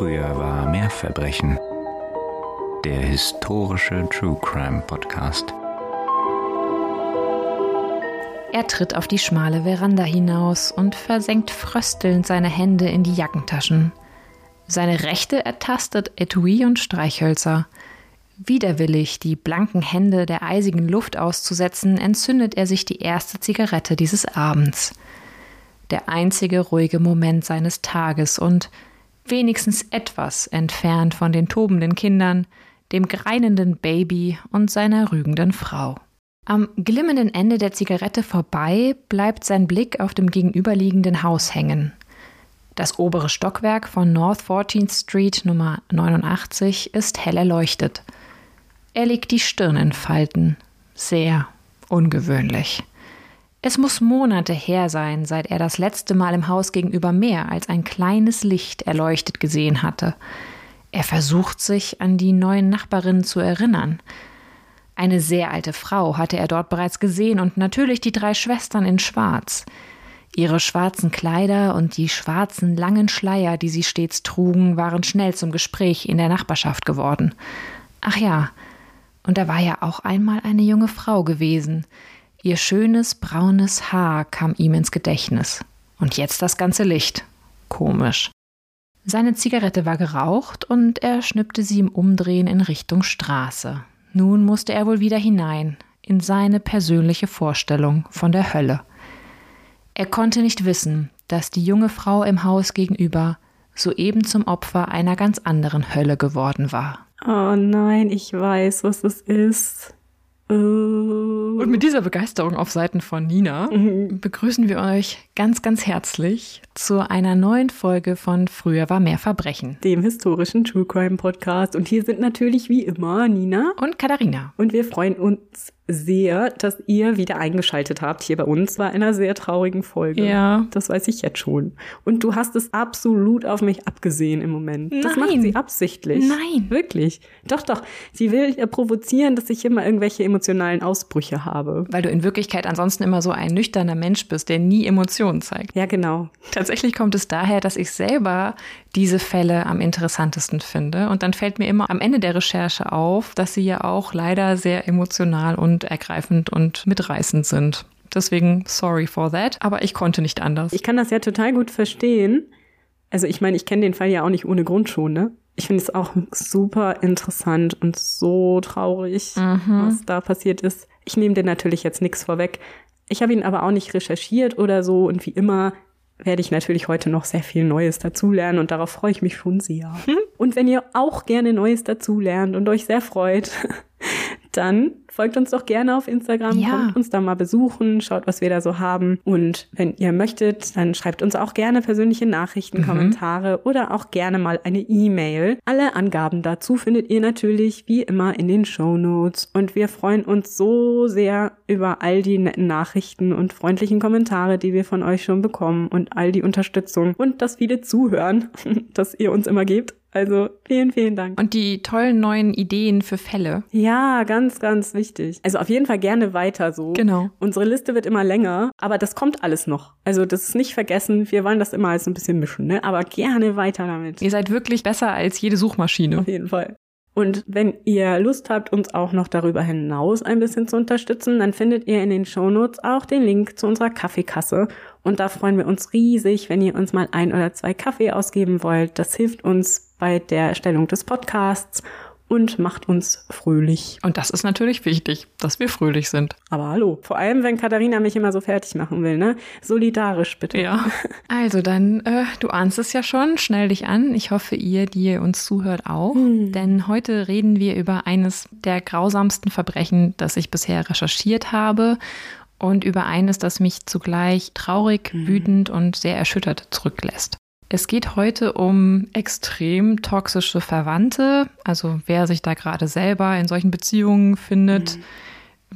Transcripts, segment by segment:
Früher war mehr Verbrechen. Der historische True Crime Podcast. Er tritt auf die schmale Veranda hinaus und versenkt fröstelnd seine Hände in die Jackentaschen. Seine rechte ertastet Etui und Streichhölzer. Widerwillig die blanken Hände der eisigen Luft auszusetzen, entzündet er sich die erste Zigarette dieses Abends. Der einzige ruhige Moment seines Tages und wenigstens etwas entfernt von den tobenden Kindern, dem greinenden Baby und seiner rügenden Frau. Am glimmenden Ende der Zigarette vorbei bleibt sein Blick auf dem gegenüberliegenden Haus hängen. Das obere Stockwerk von North 14th Street Nummer 89 ist hell erleuchtet. Er legt die Stirn in Falten. Sehr ungewöhnlich. Es muss Monate her sein, seit er das letzte Mal im Haus gegenüber mehr als ein kleines Licht erleuchtet gesehen hatte. Er versucht sich an die neuen Nachbarinnen zu erinnern. Eine sehr alte Frau hatte er dort bereits gesehen und natürlich die drei Schwestern in Schwarz. Ihre schwarzen Kleider und die schwarzen langen Schleier, die sie stets trugen, waren schnell zum Gespräch in der Nachbarschaft geworden. Ach ja, und da war ja auch einmal eine junge Frau gewesen, Ihr schönes braunes Haar kam ihm ins Gedächtnis. Und jetzt das ganze Licht. Komisch. Seine Zigarette war geraucht und er schnippte sie im Umdrehen in Richtung Straße. Nun musste er wohl wieder hinein, in seine persönliche Vorstellung von der Hölle. Er konnte nicht wissen, dass die junge Frau im Haus gegenüber soeben zum Opfer einer ganz anderen Hölle geworden war. Oh nein, ich weiß, was es ist. Und mit dieser Begeisterung auf Seiten von Nina mhm. begrüßen wir euch ganz, ganz herzlich zu einer neuen Folge von Früher war mehr Verbrechen. Dem historischen True Crime Podcast. Und hier sind natürlich wie immer Nina und Katharina. Und wir freuen uns sehr, dass ihr wieder eingeschaltet habt hier bei uns bei einer sehr traurigen Folge. Ja. Das weiß ich jetzt schon. Und du hast es absolut auf mich abgesehen im Moment. Nein. Das macht sie absichtlich. Nein. Wirklich. Doch, doch. Sie will ja provozieren, dass ich immer irgendwelche emotionalen Ausbrüche habe. Weil du in Wirklichkeit ansonsten immer so ein nüchterner Mensch bist, der nie Emotionen zeigt. Ja, genau. Tatsächlich kommt es daher, dass ich selber diese Fälle am interessantesten finde. Und dann fällt mir immer am Ende der Recherche auf, dass sie ja auch leider sehr emotional und ergreifend und mitreißend sind. Deswegen sorry for that, aber ich konnte nicht anders. Ich kann das ja total gut verstehen. Also ich meine, ich kenne den Fall ja auch nicht ohne Grund schon, ne? Ich finde es auch super interessant und so traurig, mhm. was da passiert ist. Ich nehme dir natürlich jetzt nichts vorweg. Ich habe ihn aber auch nicht recherchiert oder so und wie immer werde ich natürlich heute noch sehr viel Neues dazulernen und darauf freue ich mich schon sehr. Hm? Und wenn ihr auch gerne Neues dazulernt und euch sehr freut, dann folgt uns doch gerne auf Instagram, ja. kommt uns da mal besuchen, schaut, was wir da so haben. Und wenn ihr möchtet, dann schreibt uns auch gerne persönliche Nachrichten, mhm. Kommentare oder auch gerne mal eine E-Mail. Alle Angaben dazu findet ihr natürlich wie immer in den Show Notes. Und wir freuen uns so sehr über all die netten Nachrichten und freundlichen Kommentare, die wir von euch schon bekommen und all die Unterstützung und das viele Zuhören, das ihr uns immer gebt. Also vielen, vielen Dank. Und die tollen neuen Ideen für Fälle. Ja, ganz, ganz wichtig. Also auf jeden Fall gerne weiter so. Genau. Unsere Liste wird immer länger, aber das kommt alles noch. Also das ist nicht vergessen. Wir wollen das immer alles ein bisschen mischen, ne? Aber gerne weiter damit. Ihr seid wirklich besser als jede Suchmaschine. Auf jeden Fall. Und wenn ihr Lust habt, uns auch noch darüber hinaus ein bisschen zu unterstützen, dann findet ihr in den Shownotes auch den Link zu unserer Kaffeekasse. Und da freuen wir uns riesig, wenn ihr uns mal ein oder zwei Kaffee ausgeben wollt. Das hilft uns bei der Erstellung des Podcasts und macht uns fröhlich. Und das ist natürlich wichtig, dass wir fröhlich sind. Aber hallo, vor allem wenn Katharina mich immer so fertig machen will, ne? Solidarisch bitte. Ja. Also dann, äh, du ahnst es ja schon, schnell dich an. Ich hoffe, ihr, die ihr uns zuhört, auch. Hm. Denn heute reden wir über eines der grausamsten Verbrechen, das ich bisher recherchiert habe und über eines, das mich zugleich traurig, hm. wütend und sehr erschüttert zurücklässt. Es geht heute um extrem toxische Verwandte, also wer sich da gerade selber in solchen Beziehungen findet. Mhm.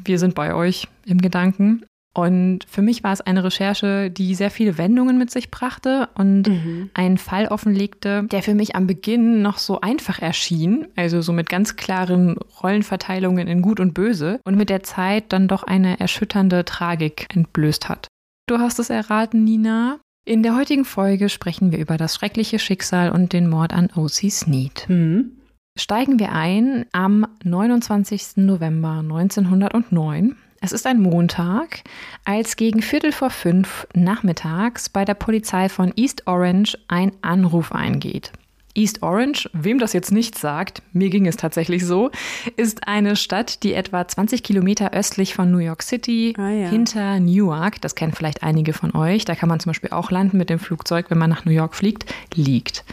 Wir sind bei euch im Gedanken. Und für mich war es eine Recherche, die sehr viele Wendungen mit sich brachte und mhm. einen Fall offenlegte, der für mich am Beginn noch so einfach erschien, also so mit ganz klaren Rollenverteilungen in Gut und Böse und mit der Zeit dann doch eine erschütternde Tragik entblößt hat. Du hast es erraten, Nina. In der heutigen Folge sprechen wir über das schreckliche Schicksal und den Mord an O.C. Sneed. Mhm. Steigen wir ein am 29. November 1909. Es ist ein Montag, als gegen Viertel vor fünf nachmittags bei der Polizei von East Orange ein Anruf eingeht. East Orange, wem das jetzt nicht sagt, mir ging es tatsächlich so, ist eine Stadt, die etwa 20 Kilometer östlich von New York City Ah, ja. hinter Newark, das kennen vielleicht einige von euch, da kann man zum Beispiel auch landen mit dem Flugzeug, wenn man nach New York fliegt, liegt.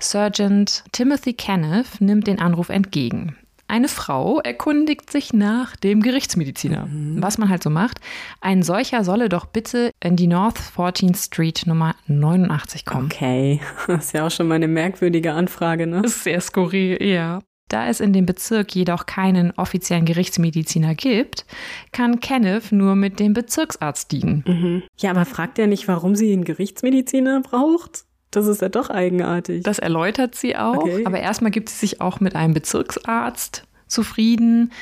Sergeant Timothy Kenneth nimmt den Anruf entgegen. Eine Frau erkundigt sich nach dem Gerichtsmediziner. Was man halt so macht. Ein solcher solle doch bitte in die North 14th Street Nummer 89 kommen. Okay, das ist ja auch schon mal eine merkwürdige Anfrage, ne? Das ist sehr skurril, ja. Da es in dem Bezirk jedoch keinen offiziellen Gerichtsmediziner gibt, kann Kenneth nur mit dem Bezirksarzt dienen. Mhm. Ja, aber fragt er nicht, warum sie einen Gerichtsmediziner braucht? Das ist ja doch eigenartig. Das erläutert sie auch, Okay. aber erstmal gibt sie sich auch mit einem Bezirksarzt zufrieden.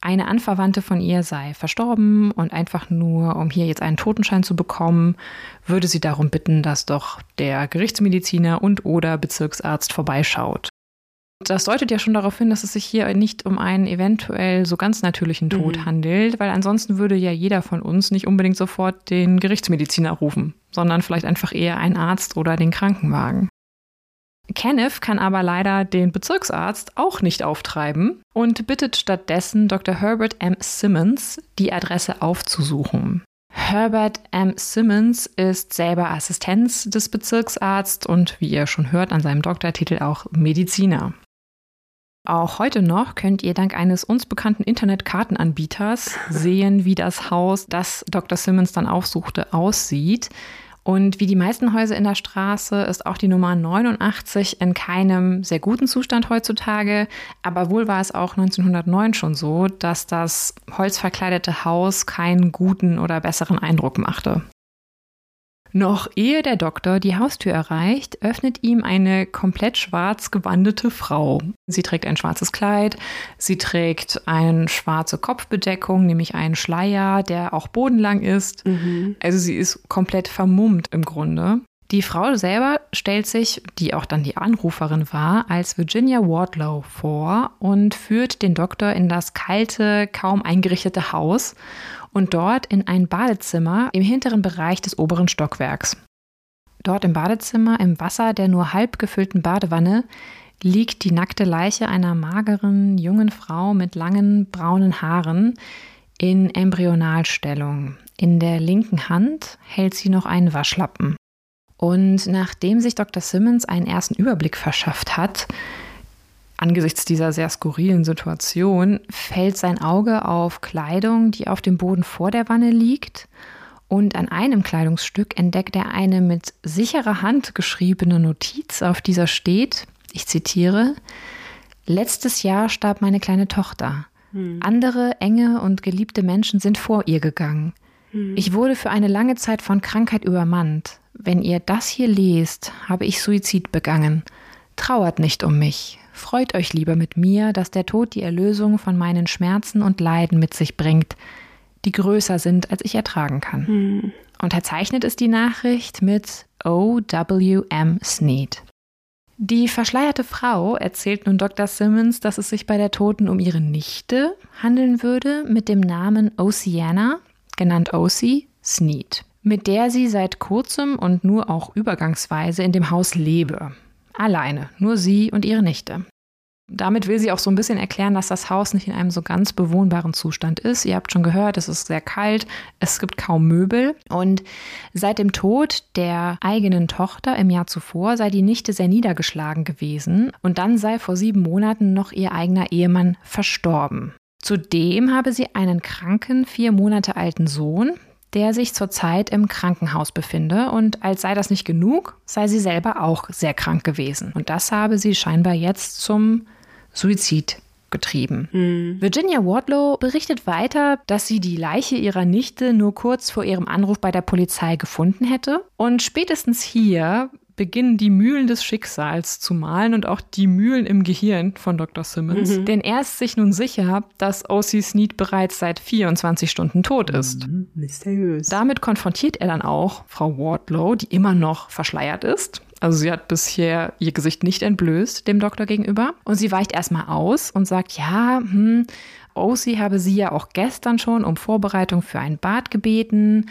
Eine Anverwandte von ihr sei verstorben und einfach nur, um hier jetzt einen Totenschein zu bekommen, würde sie darum bitten, dass doch der Gerichtsmediziner und oder Bezirksarzt vorbeischaut. Das deutet ja schon darauf hin, dass es sich hier nicht um einen eventuell so ganz natürlichen Tod Mhm. handelt, weil ansonsten würde ja jeder von uns nicht unbedingt sofort den Gerichtsmediziner rufen, sondern vielleicht einfach eher einen Arzt oder den Krankenwagen. Kenneth kann aber leider den Bezirksarzt auch nicht auftreiben und bittet stattdessen Dr. Herbert M. Simmons, die Adresse aufzusuchen. Herbert M. Simmons ist selber Assistenz des Bezirksarztes und wie ihr schon hört an seinem Doktortitel auch Mediziner. Auch heute noch könnt ihr dank eines uns bekannten Internetkartenanbieters sehen, wie das Haus, das Dr. Simmons dann aufsuchte, aussieht. Und wie die meisten Häuser in der Straße ist auch die Nummer 89 in keinem sehr guten Zustand heutzutage. Aber wohl war es auch 1909 schon so, dass das holzverkleidete Haus keinen guten oder besseren Eindruck machte. Noch ehe der Doktor die Haustür erreicht, öffnet ihm eine komplett schwarz gewandete Frau. Sie trägt ein schwarzes Kleid, sie trägt eine schwarze Kopfbedeckung, nämlich einen Schleier, der auch bodenlang ist. Also sie ist komplett vermummt im Grunde. Die Frau selber stellt sich, die auch dann die Anruferin war, als Virginia Wardlow vor und führt den Doktor in das kalte, kaum eingerichtete Haus und dort in ein Badezimmer im hinteren Bereich des oberen Stockwerks. Dort im Badezimmer, im Wasser der nur halb gefüllten Badewanne, liegt die nackte Leiche einer mageren, jungen Frau mit langen, braunen Haaren in Embryonalstellung. In der linken Hand hält sie noch einen Waschlappen. Und nachdem sich Dr. Simmons einen ersten Überblick verschafft hat, angesichts dieser sehr skurrilen Situation, fällt sein Auge auf Kleidung, die auf dem Boden vor der Wanne liegt. Und an einem Kleidungsstück entdeckt er eine mit sicherer Hand geschriebene Notiz, auf dieser steht, ich zitiere, Letztes Jahr starb meine kleine Tochter. Andere enge und geliebte Menschen sind vor ihr gegangen. Ich wurde für eine lange Zeit von Krankheit übermannt. Wenn ihr das hier lest, habe ich Suizid begangen. Trauert nicht um mich. Freut euch lieber mit mir, dass der Tod die Erlösung von meinen Schmerzen und Leiden mit sich bringt, die größer sind, als ich ertragen kann. Unterzeichnet ist die Nachricht mit O.W.M. Sneed. Die verschleierte Frau erzählt nun Dr. Simmons, dass es sich bei der Toten um ihre Nichte handeln würde mit dem Namen Oceana, genannt Ocie, Sneed, mit der sie seit kurzem und nur auch übergangsweise in dem Haus lebe. Alleine, nur sie und ihre Nichte. Damit will sie auch so ein bisschen erklären, dass das Haus nicht in einem so ganz bewohnbaren Zustand ist. Ihr habt schon gehört, es ist sehr kalt, es gibt kaum Möbel. Und seit dem Tod der eigenen Tochter im Jahr zuvor sei die Nichte sehr niedergeschlagen gewesen. Und dann sei vor sieben Monaten noch ihr eigener Ehemann verstorben. Zudem habe sie einen kranken, vier Monate alten Sohn, der sich zurzeit im Krankenhaus befinde. Und als sei das nicht genug, sei sie selber auch sehr krank gewesen. Und das habe sie scheinbar jetzt zum Suizid getrieben. Virginia Wardlow berichtet weiter, dass sie die Leiche ihrer Nichte nur kurz vor ihrem Anruf bei der Polizei gefunden hätte. Und spätestens hier beginnen die Mühlen des Schicksals zu malen und auch die Mühlen im Gehirn von Dr. Simmons. Mhm. Denn er ist sich nun sicher, dass O.C. Sneed bereits seit 24 Stunden tot ist. Mhm, mysteriös. Damit konfrontiert er dann auch Frau Wardlow, die immer noch verschleiert ist. Also sie hat bisher ihr Gesicht nicht entblößt dem Doktor gegenüber. Und sie weicht erstmal aus und sagt, ja, hm, OC habe sie ja auch gestern schon um Vorbereitung für ein Bad gebeten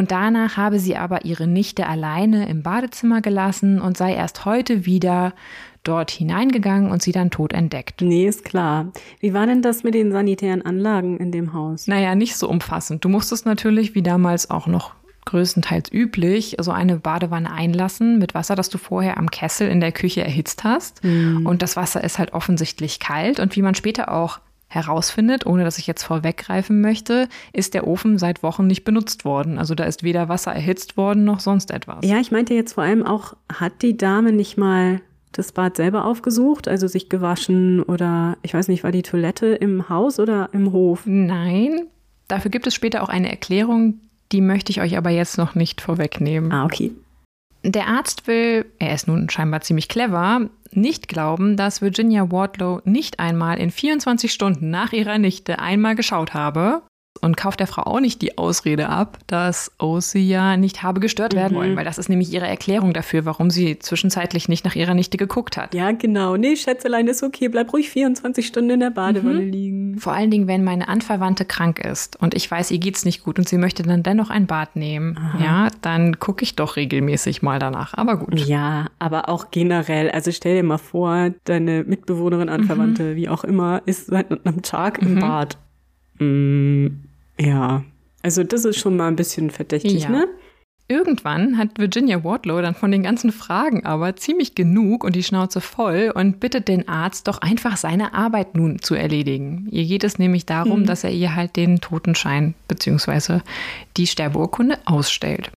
und danach habe sie aber ihre Nichte alleine im Badezimmer gelassen und sei erst heute wieder dort hineingegangen und sie dann tot entdeckt. Nee, ist klar. Wie war denn das mit den sanitären Anlagen in dem Haus? Naja, nicht so umfassend. Du musstest natürlich wie damals auch noch größtenteils üblich, so eine Badewanne einlassen mit Wasser, das du vorher am Kessel in der Küche erhitzt hast. Mhm. Und das Wasser ist halt offensichtlich kalt. Und wie man später auch herausfindet, ohne dass ich jetzt vorweggreifen möchte, ist der Ofen seit Wochen nicht benutzt worden. Also da ist weder Wasser erhitzt worden noch sonst etwas. Ja, ich meinte jetzt vor allem auch, hat die Dame nicht mal das Bad selber aufgesucht, also sich gewaschen oder ich weiß nicht, war die Toilette im Haus oder im Hof? Nein, dafür gibt es später auch eine Erklärung, die möchte ich euch aber jetzt noch nicht vorwegnehmen. Ah, okay. Der Arzt will, er ist nun scheinbar ziemlich clever, nicht glauben, dass Virginia Wardlow nicht einmal in 24 Stunden nach ihrer Nichte einmal geschaut habe, und kauft der Frau auch nicht die Ausrede ab, dass Osi ja nicht habe gestört werden mhm. wollen, weil das ist nämlich ihre Erklärung dafür, warum sie zwischenzeitlich nicht nach ihrer Nichte geguckt hat. Ja, genau. Nee, Schätzelein ist okay, bleib ruhig 24 Stunden in der Badewanne mhm. liegen. Vor allen Dingen, wenn meine Anverwandte krank ist und ich weiß, ihr geht's nicht gut und sie möchte dann dennoch ein Bad nehmen, Aha. ja, dann gucke ich doch regelmäßig mal danach. Aber gut. Ja, aber auch generell, also stell dir mal vor, deine Mitbewohnerin, Anverwandte, mhm. wie auch immer, ist seit einem Tag im mhm. Bad. Mm, ja, also das ist schon mal ein bisschen verdächtig, ja. ne? Irgendwann hat Virginia Wardlow dann von den ganzen Fragen aber ziemlich genug und die Schnauze voll und bittet den Arzt doch einfach seine Arbeit nun zu erledigen. Ihr geht es nämlich darum, mhm. dass er ihr halt den Totenschein bzw. die Sterbeurkunde ausstellt.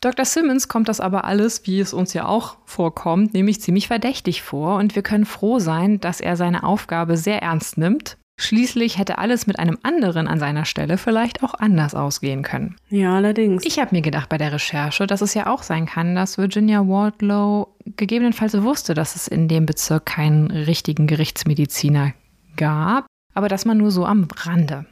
Dr. Simmons kommt das aber alles, wie es uns ja auch vorkommt, nämlich ziemlich verdächtig vor und wir können froh sein, dass er seine Aufgabe sehr ernst nimmt Schließlich hätte alles mit einem anderen an seiner Stelle vielleicht auch anders ausgehen können. Ja, allerdings. Ich habe mir gedacht bei der Recherche, dass es ja auch sein kann, dass Virginia Wardlow gegebenenfalls wusste, dass es in dem Bezirk keinen richtigen Gerichtsmediziner gab, aber dass man nur so am Rande.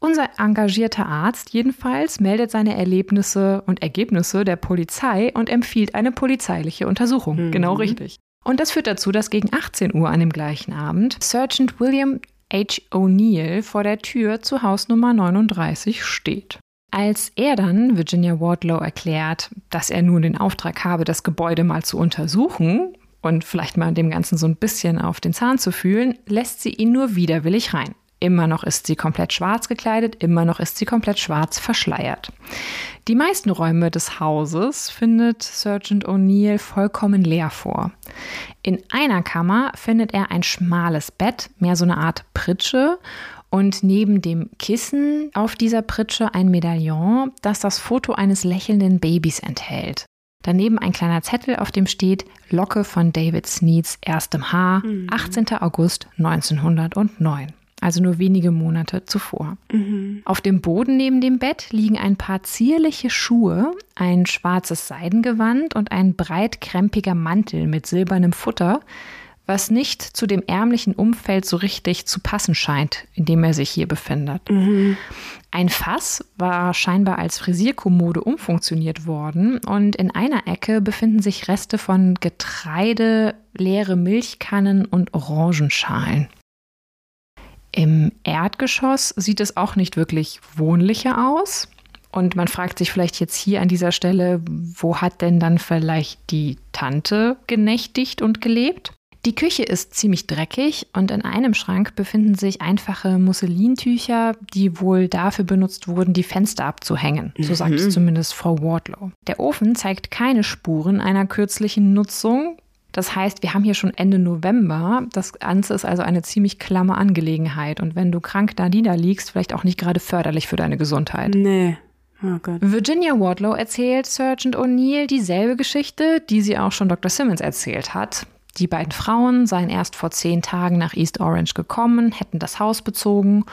Unser engagierter Arzt jedenfalls meldet seine Erlebnisse und Ergebnisse der Polizei und empfiehlt eine polizeiliche Untersuchung. Mhm. Genau richtig. Und das führt dazu, dass gegen 18 Uhr an dem gleichen Abend Sergeant William H. O'Neill vor der Tür zu Haus Nummer 39 steht. Als er dann Virginia Wardlow erklärt, dass er nun den Auftrag habe, das Gebäude mal zu untersuchen und vielleicht mal dem Ganzen so ein bisschen auf den Zahn zu fühlen, lässt sie ihn nur widerwillig rein. Immer noch ist sie komplett schwarz gekleidet, immer noch ist sie komplett schwarz verschleiert. Die meisten Räume des Hauses findet Sergeant O'Neill vollkommen leer vor. In einer Kammer findet er ein schmales Bett, mehr so eine Art Pritsche, und neben dem Kissen auf dieser Pritsche ein Medaillon, das das Foto eines lächelnden Babys enthält. Daneben ein kleiner Zettel, auf dem steht Locke von David Sneeds erstem Haar, 18. Mhm. August 1909 also nur wenige Monate zuvor. Mhm. Auf dem Boden neben dem Bett liegen ein paar zierliche Schuhe, ein schwarzes Seidengewand und ein breitkrempiger Mantel mit silbernem Futter, was nicht zu dem ärmlichen Umfeld so richtig zu passen scheint, in dem er sich hier befindet. Mhm. Ein Fass war scheinbar als Frisierkommode umfunktioniert worden und in einer Ecke befinden sich Reste von Getreide, leere Milchkannen und Orangenschalen. Im Erdgeschoss sieht es auch nicht wirklich wohnlicher aus. Und man fragt sich vielleicht jetzt hier an dieser Stelle, wo hat denn dann vielleicht die Tante genächtigt und gelebt? Die Küche ist ziemlich dreckig und in einem Schrank befinden sich einfache Musselintücher, die wohl dafür benutzt wurden, die Fenster abzuhängen. So sagt es mhm. zumindest Frau Wardlow. Der Ofen zeigt keine Spuren einer kürzlichen Nutzung. Das heißt, wir haben hier schon Ende November. Das Ganze ist also eine ziemlich klamme Angelegenheit. Und wenn du krank da niederliegst, vielleicht auch nicht gerade förderlich für deine Gesundheit. Nee. Oh Gott. Virginia Wardlow erzählt Sergeant O'Neill dieselbe Geschichte, die sie auch schon Dr. Simmons erzählt hat. Die beiden Frauen seien erst vor zehn Tagen nach East Orange gekommen, hätten das Haus bezogen.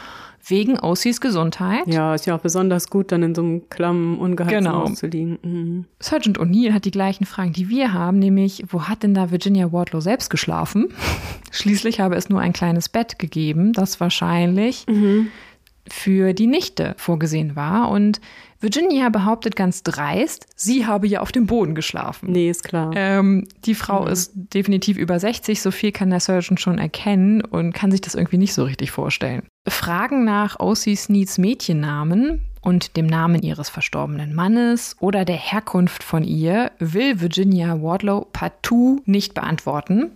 wegen Ossies Gesundheit. Ja, ist ja auch besonders gut, dann in so einem klammen, ungeheizten Genau. Haus zu liegen. Mhm. Sergeant O'Neill hat die gleichen Fragen, die wir haben, nämlich, wo hat denn da Virginia Wardlow selbst geschlafen? Schließlich habe es nur ein kleines Bett gegeben, das wahrscheinlich für die Nichte vorgesehen war. Und Virginia behauptet ganz dreist, sie habe ja auf dem Boden geschlafen. Nee, ist klar. Ähm, die Frau ist definitiv über 60, so viel kann der Surgeon schon erkennen und kann sich das irgendwie nicht so richtig vorstellen. Fragen nach O.C. Sneeds Mädchennamen und dem Namen ihres verstorbenen Mannes oder der Herkunft von ihr will Virginia Wardlow partout nicht beantworten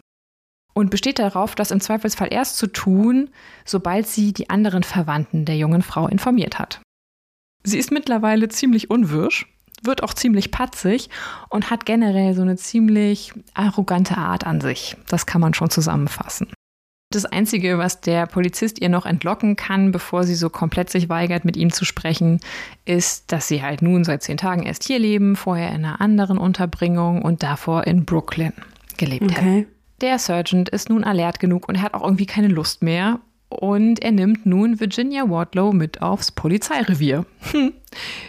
und besteht darauf, das im Zweifelsfall erst zu tun, sobald sie die anderen Verwandten der jungen Frau informiert hat. Sie ist mittlerweile ziemlich unwirsch, wird auch ziemlich patzig und hat generell so eine ziemlich arrogante Art an sich. Das kann man schon zusammenfassen. Das Einzige, was der Polizist ihr noch entlocken kann, bevor sie so komplett sich weigert, mit ihm zu sprechen, ist, dass sie halt nun seit zehn Tagen erst hier leben, vorher in einer anderen Unterbringung und davor in Brooklyn gelebt hätten. Okay. Der Sergeant ist nun alert genug und er hat auch irgendwie keine Lust mehr. Und er nimmt nun Virginia Wardlow mit aufs Polizeirevier. Hm.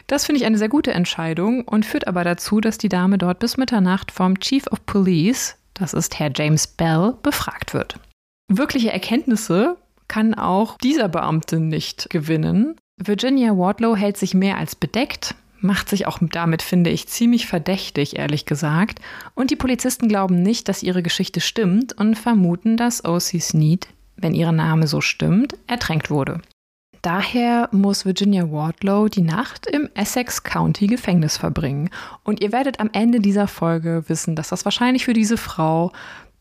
Das finde ich eine sehr gute Entscheidung und führt aber dazu, dass die Dame dort bis Mitternacht vom Chief of Police, das ist Herr James Bell, befragt wird. Wirkliche Erkenntnisse kann auch dieser Beamte nicht gewinnen. Virginia Wardlow hält sich mehr als bedeckt, macht sich auch damit, finde ich, ziemlich verdächtig, ehrlich gesagt. Und die Polizisten glauben nicht, dass ihre Geschichte stimmt und vermuten, dass O.C. Sneed, wenn ihr Name so stimmt, ertränkt wurde. Daher muss Virginia Wardlow die Nacht im Essex County Gefängnis verbringen. Und ihr werdet am Ende dieser Folge wissen, dass das wahrscheinlich für diese Frau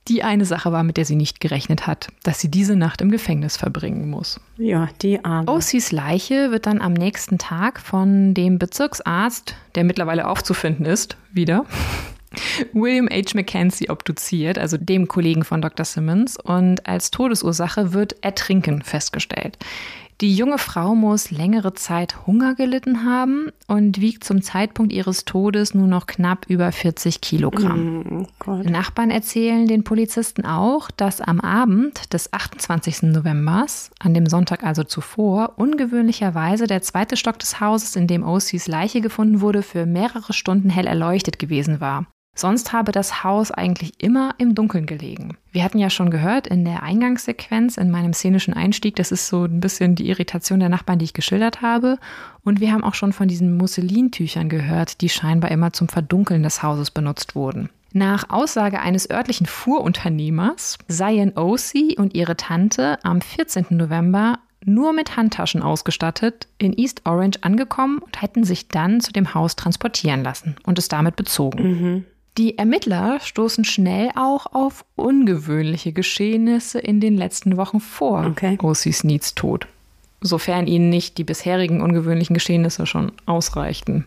die eine Sache war, mit der sie nicht gerechnet hat, dass sie diese Nacht im Gefängnis verbringen muss. Ja, die Arme. Ossies Leiche wird dann am nächsten Tag von dem Bezirksarzt, der mittlerweile aufzufinden ist, wieder, William H. Mackenzie obduziert, also dem Kollegen von Dr. Simmons, und als Todesursache wird Ertrinken festgestellt. Die junge Frau muss längere Zeit Hunger gelitten haben und wiegt zum Zeitpunkt ihres Todes nur noch knapp über 40 Kilogramm. Oh. Nachbarn erzählen den Polizisten auch, dass am Abend des 28. Novembers, an dem Sonntag also zuvor, ungewöhnlicherweise der zweite Stock des Hauses, in dem Ocy's Leiche gefunden wurde, für mehrere Stunden hell erleuchtet gewesen war. Sonst habe das Haus eigentlich immer im Dunkeln gelegen. Wir hatten ja schon gehört in der Eingangssequenz, in meinem szenischen Einstieg, das ist so ein bisschen die Irritation der Nachbarn, die ich geschildert habe. Und wir haben auch schon von diesen Musselintüchern gehört, die scheinbar immer zum Verdunkeln des Hauses benutzt wurden. Nach Aussage eines örtlichen Fuhrunternehmers seien O.C. und ihre Tante am 14. November nur mit Handtaschen ausgestattet in East Orange angekommen und hätten sich dann zu dem Haus transportieren lassen und es damit bezogen. Die Ermittler stoßen schnell auch auf ungewöhnliche Geschehnisse in den letzten Wochen vor Okay. O.C. Sneeds Tod, sofern ihnen nicht die bisherigen ungewöhnlichen Geschehnisse schon ausreichten.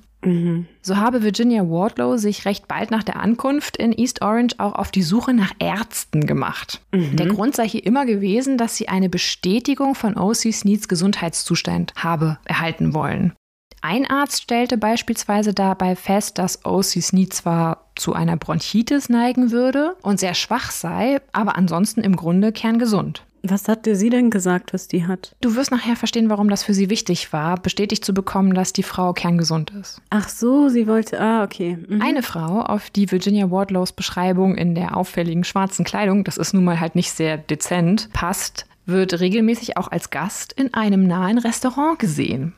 So habe Virginia Wardlow sich recht bald nach der Ankunft in East Orange auch auf die Suche nach Ärzten gemacht. Der Grund sei hier immer gewesen, dass sie eine Bestätigung von O.C. Sneeds Gesundheitszustand habe erhalten wollen. Ein Arzt stellte beispielsweise dabei fest, dass O.C. Sneed zwar zu einer Bronchitis neigen würde und sehr schwach sei, aber ansonsten im Grunde kerngesund. Was hatte sie denn gesagt, was die hat? Du wirst nachher verstehen, warum das für sie wichtig war, bestätigt zu bekommen, dass die Frau kerngesund ist. Ach so, sie wollte. Ah, okay. Mhm. Eine Frau, auf die Virginia Wardlows Beschreibung in der auffälligen schwarzen Kleidung, das ist nun mal halt nicht sehr dezent, passt, wird regelmäßig auch als Gast in einem nahen Restaurant gesehen.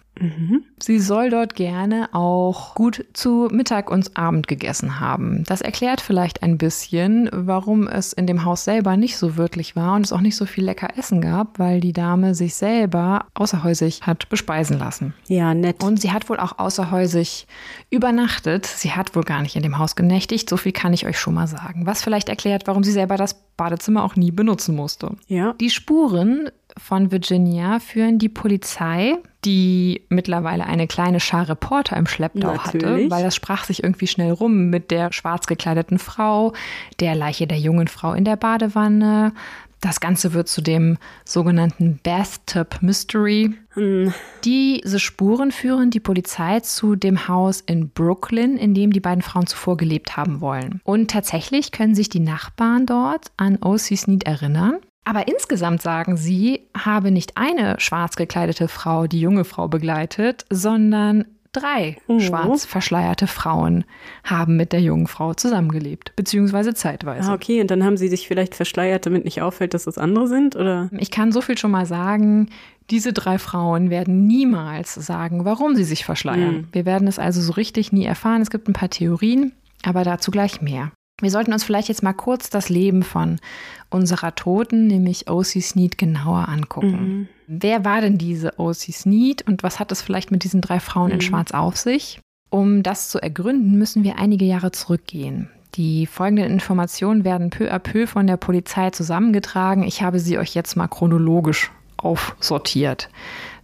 Sie soll dort gerne auch gut zu Mittag und Abend gegessen haben. Das erklärt vielleicht ein bisschen, warum es in dem Haus selber nicht so wirklich war und es auch nicht so viel lecker Essen gab, weil die Dame sich selber außerhäusig hat bespeisen lassen. Ja, nett. Und sie hat wohl auch außerhäusig übernachtet. Sie hat wohl gar nicht in dem Haus genächtigt. So viel kann ich euch schon mal sagen. Was vielleicht erklärt, warum sie selber das Badezimmer auch nie benutzen musste. ja. Die Spuren von Virginia führen die Polizei, die mittlerweile eine kleine Schar Reporter im Schlepptau hatte, Natürlich. weil das sprach sich irgendwie schnell rum mit der schwarz gekleideten Frau, der Leiche der jungen Frau in der Badewanne. Das Ganze wird zu dem sogenannten Bathtub Mystery. Diese Spuren führen die Polizei zu dem Haus in Brooklyn, in dem die beiden Frauen zuvor gelebt haben wollen. Und tatsächlich können sich die Nachbarn dort an O.C. Sneed erinnern. Aber insgesamt sagen sie, habe nicht eine schwarz gekleidete Frau die junge Frau begleitet, sondern drei oh. schwarz verschleierte Frauen haben mit der jungen Frau zusammengelebt, beziehungsweise zeitweise. Ah, okay, und dann haben sie sich vielleicht verschleiert, damit nicht auffällt, dass es andere sind, oder? Ich kann so viel schon mal sagen. Diese drei Frauen werden niemals sagen, warum sie sich verschleiern. Mhm. Wir werden es also so richtig nie erfahren. Es gibt ein paar Theorien, aber dazu gleich mehr. Wir sollten uns vielleicht jetzt mal kurz das Leben von unserer Toten, nämlich O.C. Sneed, genauer angucken. Mhm. Wer war denn diese O.C. Sneed und was hat es vielleicht mit diesen drei Frauen mhm. in Schwarz auf sich? Um das zu ergründen, müssen wir einige Jahre zurückgehen. Die folgenden Informationen werden peu à peu von der Polizei zusammengetragen. Ich habe sie euch jetzt mal chronologisch aufsortiert.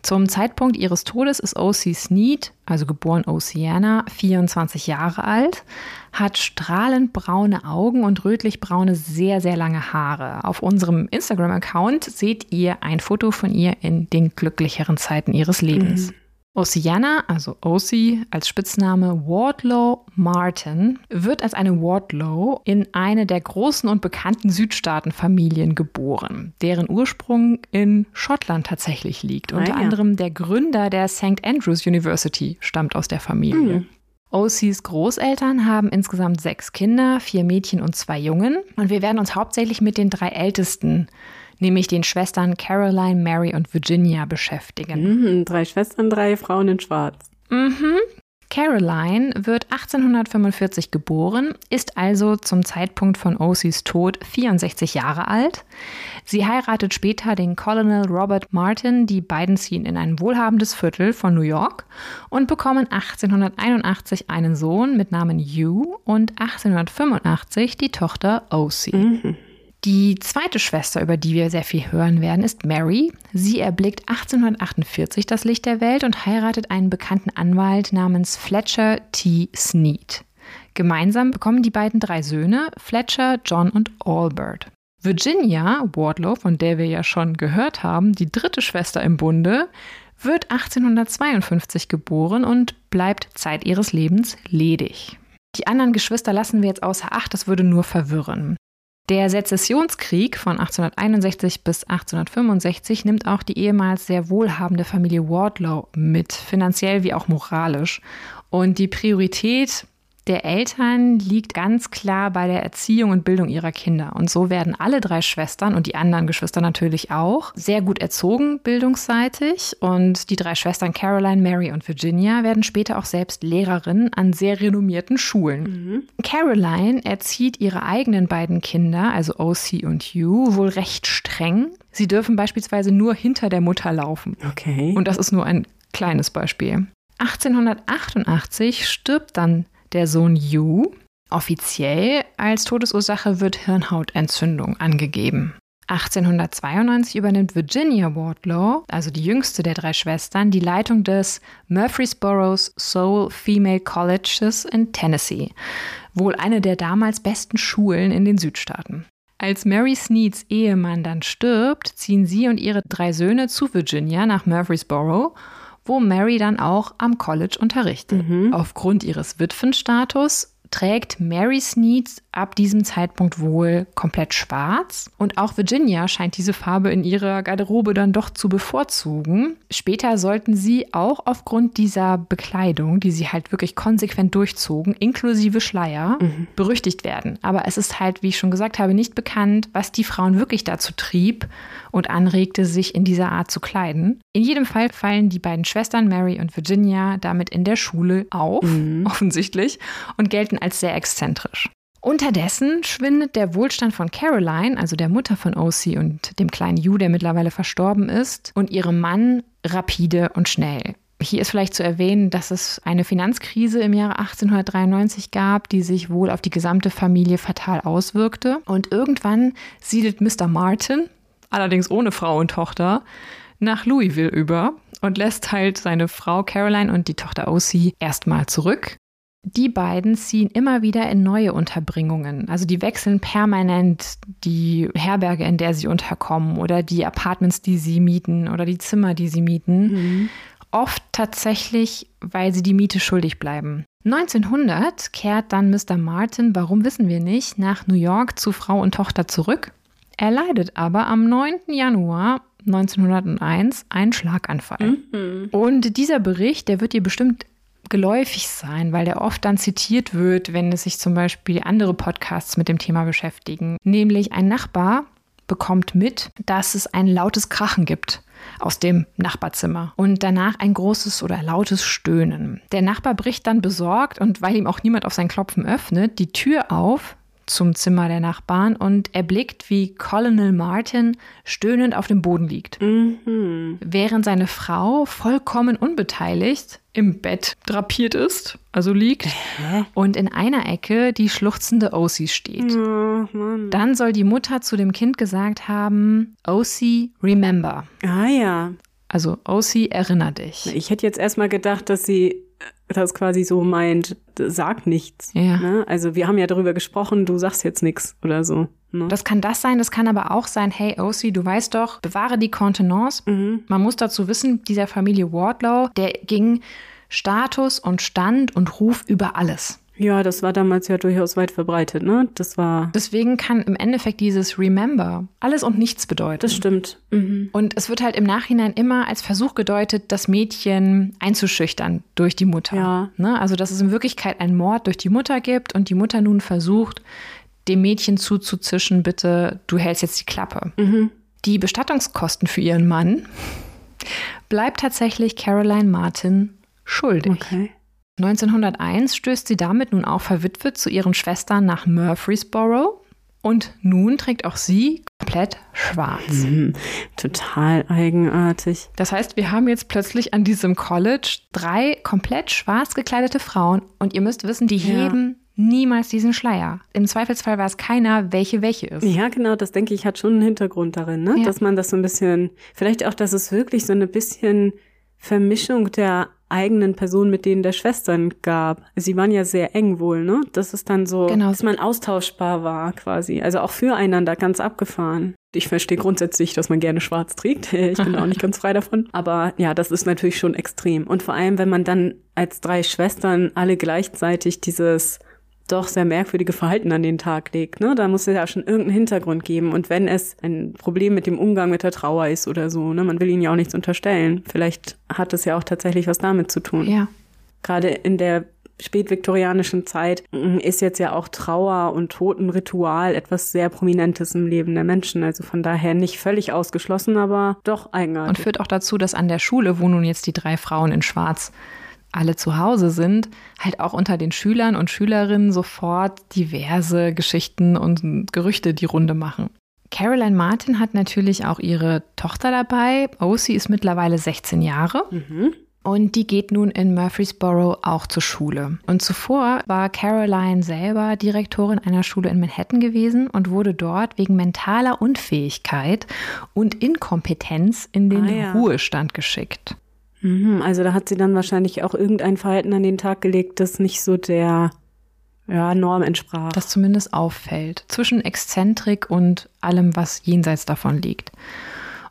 Zum Zeitpunkt ihres Todes ist O.C. Sneed, also geboren Oceana, 24 Jahre alt, hat strahlend braune Augen und rötlich-braune, sehr, sehr lange Haare. Auf unserem Instagram-Account seht ihr ein Foto von ihr in den glücklicheren Zeiten ihres Lebens. Mhm. Oceana, also Osi als Spitzname Wardlow Martin, wird als eine Wardlow in eine der großen und bekannten Südstaatenfamilien geboren, deren Ursprung in Schottland tatsächlich liegt. Unter ah, ja. anderem der Gründer der St. Andrews University stammt aus der Familie. Mhm. OCs Großeltern haben insgesamt sechs Kinder, vier Mädchen und zwei Jungen. Und wir werden uns hauptsächlich mit den drei Ältesten nämlich den Schwestern Caroline, Mary und Virginia beschäftigen. Mhm, drei Schwestern, drei Frauen in Schwarz. Mhm. Caroline wird 1845 geboren, ist also zum Zeitpunkt von Ocy's Tod 64 Jahre alt. Sie heiratet später den Colonel Robert Martin. Die beiden ziehen in ein wohlhabendes Viertel von New York und bekommen 1881 einen Sohn mit Namen Hugh und 1885 die Tochter Ocy. Mhm. Die zweite Schwester, über die wir sehr viel hören werden, ist Mary. Sie erblickt 1848 das Licht der Welt und heiratet einen bekannten Anwalt namens Fletcher T. Sneed. Gemeinsam bekommen die beiden drei Söhne, Fletcher, John und Albert. Virginia Wardlow, von der wir ja schon gehört haben, die dritte Schwester im Bunde, wird 1852 geboren und bleibt Zeit ihres Lebens ledig. Die anderen Geschwister lassen wir jetzt außer Acht, das würde nur verwirren. Der Sezessionskrieg von 1861 bis 1865 nimmt auch die ehemals sehr wohlhabende Familie Wardlow mit, finanziell wie auch moralisch. Und die Priorität der Eltern liegt ganz klar bei der Erziehung und Bildung ihrer Kinder. Und so werden alle drei Schwestern und die anderen Geschwister natürlich auch sehr gut erzogen bildungsseitig. Und die drei Schwestern Caroline, Mary und Virginia werden später auch selbst Lehrerinnen an sehr renommierten Schulen. Mhm. Caroline erzieht ihre eigenen beiden Kinder, also OC und Hugh, wohl recht streng. Sie dürfen beispielsweise nur hinter der Mutter laufen. Okay. Und das ist nur ein kleines Beispiel. 1888 stirbt dann der Sohn Yu. Offiziell als Todesursache wird Hirnhautentzündung angegeben. 1892 übernimmt Virginia Wardlaw, also die jüngste der drei Schwestern, die Leitung des Murfreesboro's Soul Female Colleges in Tennessee, wohl eine der damals besten Schulen in den Südstaaten. Als Mary Sneeds Ehemann dann stirbt, ziehen sie und ihre drei Söhne zu Virginia nach Murfreesboro wo Mary dann auch am College unterrichtet. Mhm. Aufgrund ihres Witwenstatus trägt Mary Sneed ab diesem Zeitpunkt wohl komplett schwarz. Und auch Virginia scheint diese Farbe in ihrer Garderobe dann doch zu bevorzugen. Später sollten sie auch aufgrund dieser Bekleidung, die sie halt wirklich konsequent durchzogen, inklusive Schleier, mhm. berüchtigt werden. Aber es ist halt, wie ich schon gesagt habe, nicht bekannt, was die Frauen wirklich dazu trieb und anregte, sich in dieser Art zu kleiden. In jedem Fall fallen die beiden Schwestern Mary und Virginia damit in der Schule auf, mhm. offensichtlich, und gelten als sehr exzentrisch. Unterdessen schwindet der Wohlstand von Caroline, also der Mutter von OC und dem kleinen Hugh, der mittlerweile verstorben ist, und ihrem Mann rapide und schnell. Hier ist vielleicht zu erwähnen, dass es eine Finanzkrise im Jahre 1893 gab, die sich wohl auf die gesamte Familie fatal auswirkte. Und irgendwann siedelt Mr. Martin, allerdings ohne Frau und Tochter, nach Louisville über und lässt halt seine Frau Caroline und die Tochter OC erstmal zurück. Die beiden ziehen immer wieder in neue Unterbringungen. Also die wechseln permanent die Herberge, in der sie unterkommen oder die Apartments, die sie mieten oder die Zimmer, die sie mieten. Mhm. Oft tatsächlich, weil sie die Miete schuldig bleiben. 1900 kehrt dann Mr. Martin, warum wissen wir nicht, nach New York zu Frau und Tochter zurück Er leidet aber am 9. Januar 1901 einen Schlaganfall. Mhm. Und dieser Bericht, der wird dir bestimmt geläufig sein, weil der oft dann zitiert wird, wenn es sich zum Beispiel andere Podcasts mit dem Thema beschäftigen. Nämlich ein Nachbar bekommt mit, dass es ein lautes Krachen gibt aus dem Nachbarzimmer und danach ein großes oder lautes Stöhnen. Der Nachbar bricht dann besorgt und weil ihm auch niemand auf sein Klopfen öffnet, die Tür auf zum Zimmer der Nachbarn und erblickt, wie Colonel Martin stöhnend auf dem Boden liegt. Mhm. Während seine Frau vollkommen unbeteiligt im Bett drapiert ist, also liegt, Hä? und in einer Ecke die schluchzende Ossie steht. Oh, Dann soll die Mutter zu dem Kind gesagt haben, Ossie, remember. Ah ja. Also Ossie, erinner dich. Ich hätte jetzt erstmal gedacht, dass sie das quasi so meint, sag nichts. Ja. Ne? Also wir haben ja darüber gesprochen, du sagst jetzt nichts oder so. Ne? Das kann das sein, das kann aber auch sein, hey OC, du weißt doch, bewahre die Kontenance. Mhm. Man muss dazu wissen, dieser Familie Wardlow, der ging Status und Stand und Ruf über alles. Ja, das war damals ja durchaus weit verbreitet, ne? Das war. Deswegen kann im Endeffekt dieses Remember alles und nichts bedeuten. Das stimmt. Mhm. Und es wird halt im Nachhinein immer als Versuch gedeutet, das Mädchen einzuschüchtern durch die Mutter. Ja. Ne? Also, dass es in Wirklichkeit einen Mord durch die Mutter gibt und die Mutter nun versucht, dem Mädchen zuzuzischen, bitte, du hältst jetzt die Klappe. Mhm. Die Bestattungskosten für ihren Mann bleibt tatsächlich Caroline Martin schuldig. Okay. 1901 stößt sie damit nun auch verwitwet zu ihren Schwestern nach Murfreesboro und nun trägt auch sie komplett schwarz. Mhm, total eigenartig. Das heißt, wir haben jetzt plötzlich an diesem College drei komplett schwarz gekleidete Frauen und ihr müsst wissen, die ja. heben niemals diesen Schleier. Im Zweifelsfall weiß keiner, welche welche ist. Ja, genau, das denke ich hat schon einen Hintergrund darin, ne? Ja. dass man das so ein bisschen, vielleicht auch, dass es wirklich so eine bisschen Vermischung der eigenen Personen mit denen der Schwestern gab. Sie waren ja sehr eng wohl, ne? Das ist dann so, genau. dass man austauschbar war quasi. Also auch füreinander ganz abgefahren. Ich verstehe grundsätzlich, dass man gerne schwarz trägt. Ich bin auch nicht ganz frei davon. Aber ja, das ist natürlich schon extrem. Und vor allem, wenn man dann als drei Schwestern alle gleichzeitig dieses doch sehr merkwürdige Verhalten an den Tag legt. Ne? Da muss es ja schon irgendeinen Hintergrund geben. Und wenn es ein Problem mit dem Umgang mit der Trauer ist oder so, ne? man will ihnen ja auch nichts unterstellen. Vielleicht hat es ja auch tatsächlich was damit zu tun. Ja. Gerade in der spätviktorianischen Zeit mm, ist jetzt ja auch Trauer und Totenritual etwas sehr Prominentes im Leben der Menschen. Also von daher nicht völlig ausgeschlossen, aber doch eigenartig. Und führt auch dazu, dass an der Schule, wo nun jetzt die drei Frauen in Schwarz alle zu Hause sind, halt auch unter den Schülern und Schülerinnen sofort diverse Geschichten und Gerüchte die Runde machen. Caroline Martin hat natürlich auch ihre Tochter dabei. Osi ist mittlerweile 16 Jahre. Mhm. Und die geht nun in Murfreesboro auch zur Schule. Und zuvor war Caroline selber Direktorin einer Schule in Manhattan gewesen und wurde dort wegen mentaler Unfähigkeit und Inkompetenz in den ah, ja. Ruhestand geschickt. Mhm, also da hat sie dann wahrscheinlich auch irgendein Verhalten an den Tag gelegt, das nicht so der ja, Norm entsprach. Das zumindest auffällt. Zwischen Exzentrik und allem, was jenseits davon liegt.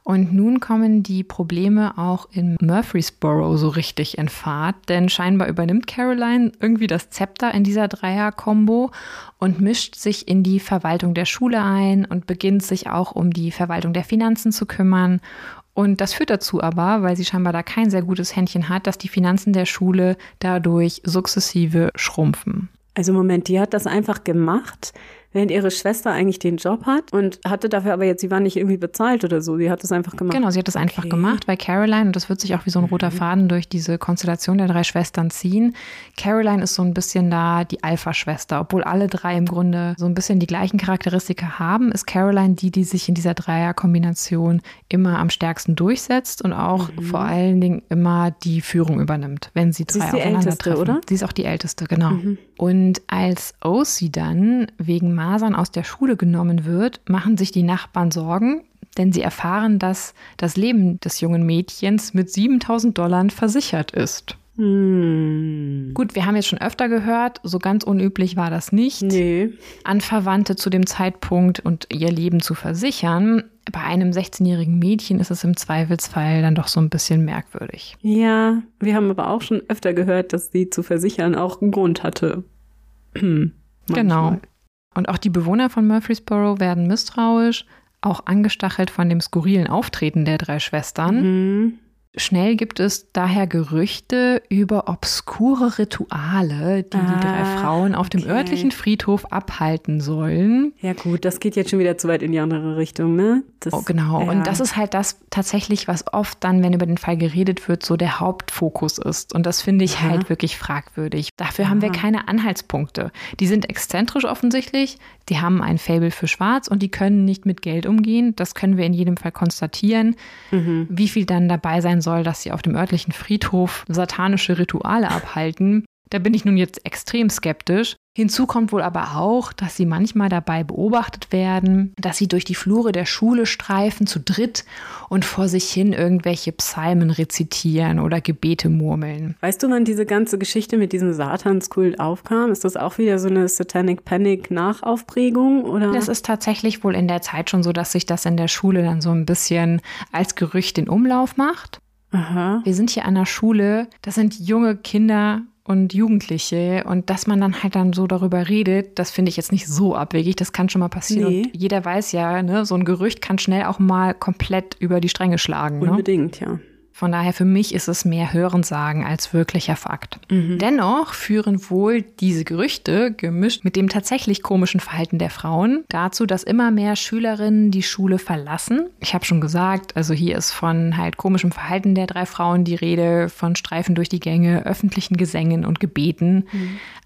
Und nun kommen die Probleme auch in Murfreesboro so richtig in Fahrt, denn scheinbar übernimmt Caroline irgendwie das Zepter in dieser Dreier-Kombo und mischt sich in die Verwaltung der Schule ein und beginnt sich auch um die Verwaltung der Finanzen zu kümmern und das führt dazu aber, weil sie scheinbar da kein sehr gutes Händchen hat, dass die Finanzen der Schule dadurch sukzessive schrumpfen. Also Moment, die hat das einfach gemacht, während ihre Schwester eigentlich den Job hat und hatte dafür aber jetzt, sie war nicht irgendwie bezahlt oder so, sie hat das einfach gemacht. Genau, sie hat das einfach okay. gemacht, weil Caroline, und das wird sich auch wie so ein roter mhm. Faden durch diese Konstellation der drei Schwestern ziehen, Caroline ist so ein bisschen da die Alpha-Schwester, obwohl alle drei im Grunde so ein bisschen die gleichen Charakteristika haben, ist Caroline die, die sich in dieser Dreier-Kombination immer am stärksten durchsetzt und auch mhm. vor allen Dingen immer die Führung übernimmt, wenn sie drei sie ist die älteste, oder? Sie ist auch die älteste, genau. Mhm. Und als OC dann wegen Masern aus der Schule genommen wird, machen sich die Nachbarn Sorgen, denn sie erfahren, dass das Leben des jungen Mädchens mit 7000 Dollar versichert ist. Hm. Gut, wir haben jetzt schon öfter gehört, so ganz unüblich war das nicht. Nee. Anverwandte zu dem Zeitpunkt und ihr Leben zu versichern. Bei einem 16-jährigen Mädchen ist es im Zweifelsfall dann doch so ein bisschen merkwürdig. Ja, wir haben aber auch schon öfter gehört, dass sie zu versichern auch einen Grund hatte. genau. Und auch die Bewohner von Murfreesboro werden misstrauisch. auch angestachelt von dem skurrilen Auftreten der drei Schwestern. Mhm. Schnell gibt es daher Gerüchte über obskure Rituale, die Ah, die drei Frauen auf dem okay. örtlichen Friedhof abhalten sollen. Ja gut, das geht jetzt schon wieder zu weit in die andere Richtung, ne? Das, Oh, genau. Ja. Und das ist halt das tatsächlich, was oft dann, wenn über den Fall geredet wird, so der Hauptfokus ist. Und das finde ich Ja. halt wirklich fragwürdig. Dafür haben wir Ja. keine Anhaltspunkte. Die sind exzentrisch offensichtlich, die haben ein Faible für Schwarz und die können nicht mit Geld umgehen. Das können wir in jedem Fall konstatieren. Mhm. Wie viel dann dabei sein soll, dass sie auf dem örtlichen Friedhof satanische Rituale abhalten, da bin ich nun jetzt extrem skeptisch. Hinzu kommt wohl aber auch, dass sie manchmal dabei beobachtet werden, dass sie durch die Flure der Schule streifen zu dritt und vor sich hin irgendwelche Psalmen rezitieren oder Gebete murmeln. Weißt du, wann diese ganze Geschichte mit diesem Satanskult aufkam? Ist das auch wieder so eine Satanic Panic Nachaufprägung oder? Das ist tatsächlich wohl in der Zeit schon so, dass sich das in der Schule dann so ein bisschen als Gerücht in Umlauf macht. Aha. Wir sind hier an der Schule, das sind junge Kinder und Jugendliche und dass man dann halt dann so darüber redet, das finde ich jetzt nicht so abwegig, das kann schon mal passieren. Nee. Und jeder weiß ja, ne, so ein Gerücht kann schnell auch mal komplett über die Stränge schlagen. Ne? Unbedingt, ja. Von daher für mich ist es mehr Hörensagen als wirklicher Fakt. Mhm. Dennoch führen wohl diese Gerüchte, gemischt mit dem tatsächlich komischen Verhalten der Frauen, dazu, dass immer mehr Schülerinnen die Schule verlassen. Ich habe schon gesagt, also hier ist von halt komischem Verhalten der drei Frauen die Rede, von Streifen durch die Gänge, öffentlichen Gesängen und Gebeten.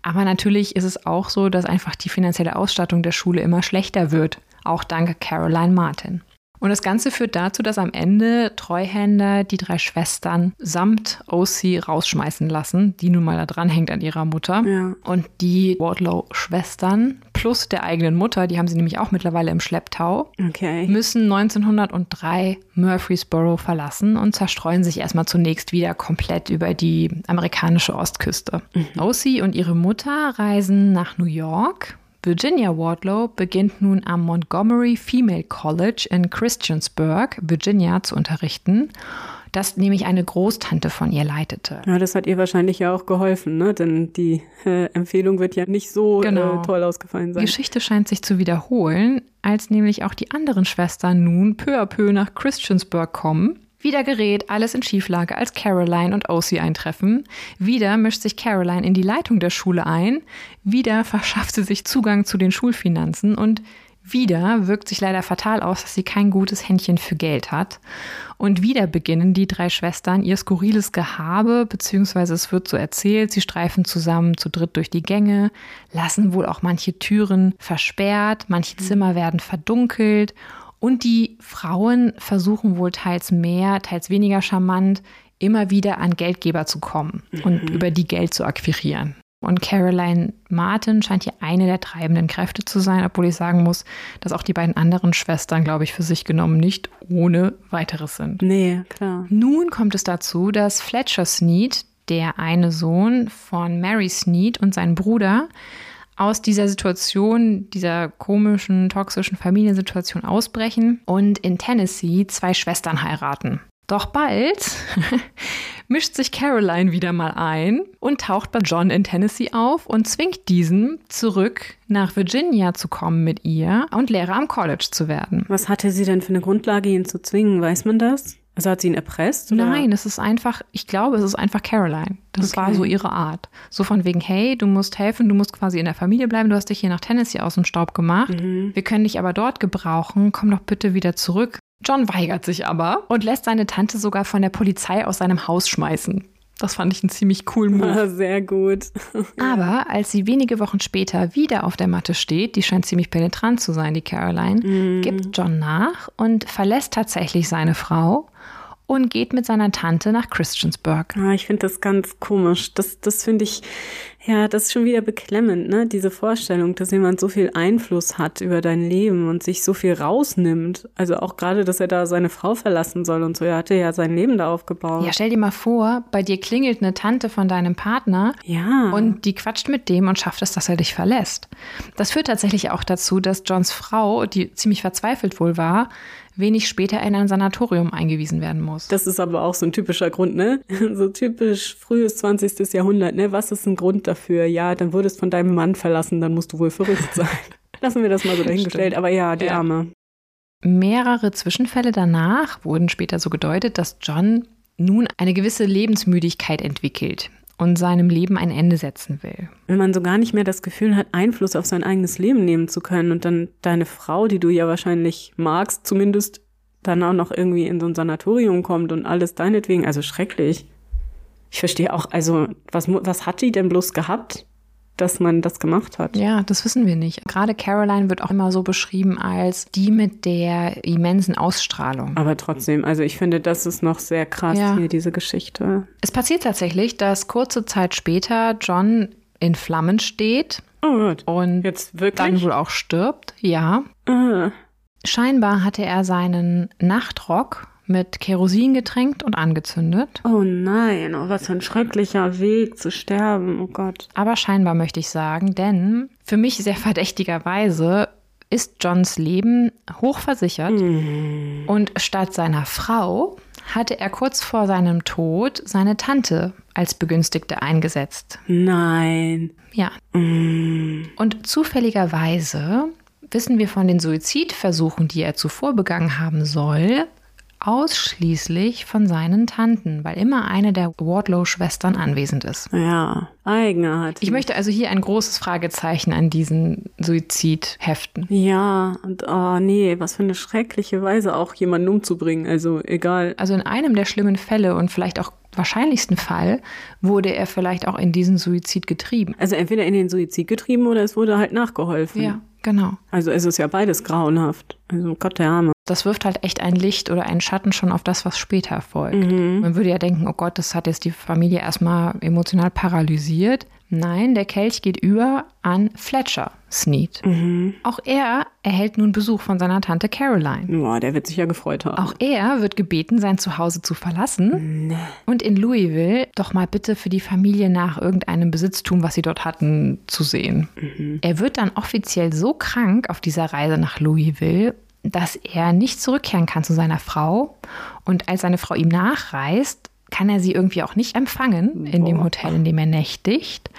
Aber natürlich ist es auch so, dass einfach die finanzielle Ausstattung der Schule immer schlechter wird. Auch dank Caroline Martin. Und das Ganze führt dazu, dass am Ende Treuhänder die drei Schwestern samt OC rausschmeißen lassen, die nun mal da dran hängt an ihrer Mutter. Ja. Und die Wardlow-Schwestern plus der eigenen Mutter, die haben sie nämlich auch mittlerweile im Schlepptau, Okay. müssen 1903 Murfreesboro verlassen und zerstreuen sich erstmal zunächst wieder komplett über die amerikanische Ostküste. OC und ihre Mutter reisen nach New York. Virginia Wardlow beginnt nun am Montgomery Female College in Christiansburg, Virginia, zu unterrichten, das nämlich eine Großtante von ihr leitete. Ja, das hat ihr wahrscheinlich ja auch geholfen, ne? Denn die äh, Empfehlung wird ja nicht so Genau. äh, toll ausgefallen Die sein. Geschichte scheint sich zu wiederholen, als nämlich auch die anderen Schwestern nun peu à peu nach Christiansburg kommen. Wieder gerät alles in Schieflage, als Caroline und OC eintreffen. Wieder mischt sich Caroline in die Leitung der Schule ein. Wieder verschafft sie sich Zugang zu den Schulfinanzen und wieder wirkt sich leider fatal aus, dass sie kein gutes Händchen für Geld hat. Und wieder beginnen die drei Schwestern ihr skurriles Gehabe, beziehungsweise es wird so erzählt, sie streifen zusammen zu dritt durch die Gänge, lassen wohl auch manche Türen versperrt, manche Zimmer werden verdunkelt und die Frauen versuchen wohl teils mehr, teils weniger charmant, immer wieder an Geldgeber zu kommen und über die Geld zu akquirieren. Und Caroline Martin scheint hier eine der treibenden Kräfte zu sein, obwohl ich sagen muss, dass auch die beiden anderen Schwestern, glaube ich, für sich genommen nicht ohne weiteres sind. Nee, klar. Nun kommt es dazu, dass Fletcher Sneed, der eine Sohn von Mary Sneed und sein Bruder, aus dieser Situation, dieser komischen, toxischen Familiensituation ausbrechen und in Tennessee zwei Schwestern heiraten. Doch bald mischt sich Caroline wieder mal ein und taucht bei John in Tennessee auf und zwingt diesen zurück nach Virginia zu kommen mit ihr und Lehrer am College zu werden. Was hatte sie denn für eine Grundlage, ihn zu zwingen? Weiß man das? Also hat sie ihn erpresst? Oder? Nein, es ist einfach, ich glaube, es ist einfach Caroline. Das Okay. war so ihre Art. So von wegen, hey, du musst helfen, du musst quasi in der Familie bleiben, du hast dich hier nach Tennessee aus dem Staub gemacht. Wir können dich aber dort gebrauchen, komm doch bitte wieder zurück. John weigert sich aber und lässt seine Tante sogar von der Polizei aus seinem Haus schmeißen. Das fand ich einen ziemlich coolen Move. Ah, sehr gut. Aber als sie wenige Wochen später wieder auf der Matte steht, die scheint ziemlich penetrant zu sein, die Caroline, gibt John nach und verlässt tatsächlich seine Frau und geht mit seiner Tante nach Christiansburg. Ah, ich finde das ganz komisch. Das, das finde ich, ja, das ist schon wieder beklemmend, ne? Diese Vorstellung, dass jemand so viel Einfluss hat über dein Leben und sich so viel rausnimmt. Also auch gerade, dass er da seine Frau verlassen soll und so. Er hatte ja sein Leben da aufgebaut. Ja, stell dir mal vor, bei dir klingelt eine Tante von deinem Partner Ja. und die quatscht mit dem und schafft es, dass er dich verlässt. Das führt tatsächlich auch dazu, dass Johns Frau, die ziemlich verzweifelt wohl war, wenig später in ein Sanatorium eingewiesen werden muss. Das ist aber auch so ein typischer Grund, ne? So typisch frühes 20. Jahrhundert, ne? Was ist ein Grund dafür? Ja, dann wurdest von deinem Mann verlassen, dann musst du wohl verrückt sein. Lassen wir das mal so dahingestellt. Aber ja, die Ja. Arme. mehrere Zwischenfälle danach wurden später so gedeutet, dass John nun eine gewisse Lebensmüdigkeit entwickelt und seinem Leben ein Ende setzen will. Wenn man so gar nicht mehr das Gefühl hat, Einfluss auf sein eigenes Leben nehmen zu können und dann deine Frau, die du ja wahrscheinlich magst, zumindest dann auch noch irgendwie in so ein Sanatorium kommt und alles deinetwegen, also schrecklich. Ich verstehe auch, also was, was hat die denn bloß gehabt? Dass man das gemacht hat. Ja, das wissen wir nicht. Gerade Caroline wird auch immer so beschrieben als die mit der immensen Ausstrahlung. Aber trotzdem, also ich finde, das ist noch sehr krass ja. hier, diese Geschichte. Es passiert tatsächlich, dass kurze Zeit später John in Flammen steht. Oh Gott. Und Jetzt wirklich? dann wohl auch stirbt, ja. Ah. Scheinbar hatte er seinen Nachtrock mit Kerosin getränkt und angezündet. Oh nein, oh, was für ein schrecklicher Weg zu sterben, oh Gott. Aber scheinbar möchte ich sagen, denn für mich sehr verdächtigerweise ist Johns Leben hochversichert mm. und statt seiner Frau hatte er kurz vor seinem Tod seine Tante als Begünstigte eingesetzt. Nein. Ja. Mm. Und zufälligerweise wissen wir von den Suizidversuchen, die er zuvor begangen haben soll, ausschließlich von seinen Tanten, weil immer eine der Wardlow-Schwestern anwesend ist. Ja, Eigenart. Ich möchte also hier ein großes Fragezeichen an diesen Suizidheften. Ja, und oh nee, was für eine schreckliche Weise auch jemanden umzubringen. Also egal. Also in einem der schlimmen Fälle und vielleicht auch wahrscheinlichsten Fall wurde er vielleicht auch in diesen Suizid getrieben. Also entweder in den Suizid getrieben oder es wurde halt nachgeholfen. Ja, genau. Also es ist ja beides grauenhaft. Also Gott der Arme. Das wirft halt echt ein Licht oder einen Schatten schon auf das, was später folgt. Mhm. Man würde ja denken, oh Gott, das hat jetzt die Familie erstmal emotional paralysiert. Nein, der Kelch geht über an Fletcher Sneed. Mhm. Auch er erhält nun Besuch von seiner Tante Caroline. Boah, der wird sich ja gefreut haben. Auch er wird gebeten, sein Zuhause zu verlassen Nee. und in Louisville doch mal bitte für die Familie nach irgendeinem Besitztum, was sie dort hatten, zu sehen. Mhm. Er wird dann offiziell so krank auf dieser Reise nach Louisville, dass er nicht zurückkehren kann zu seiner Frau. Und als seine Frau ihm nachreist, kann er sie irgendwie auch nicht empfangen in dem Boah. Hotel, in dem er nächtigt.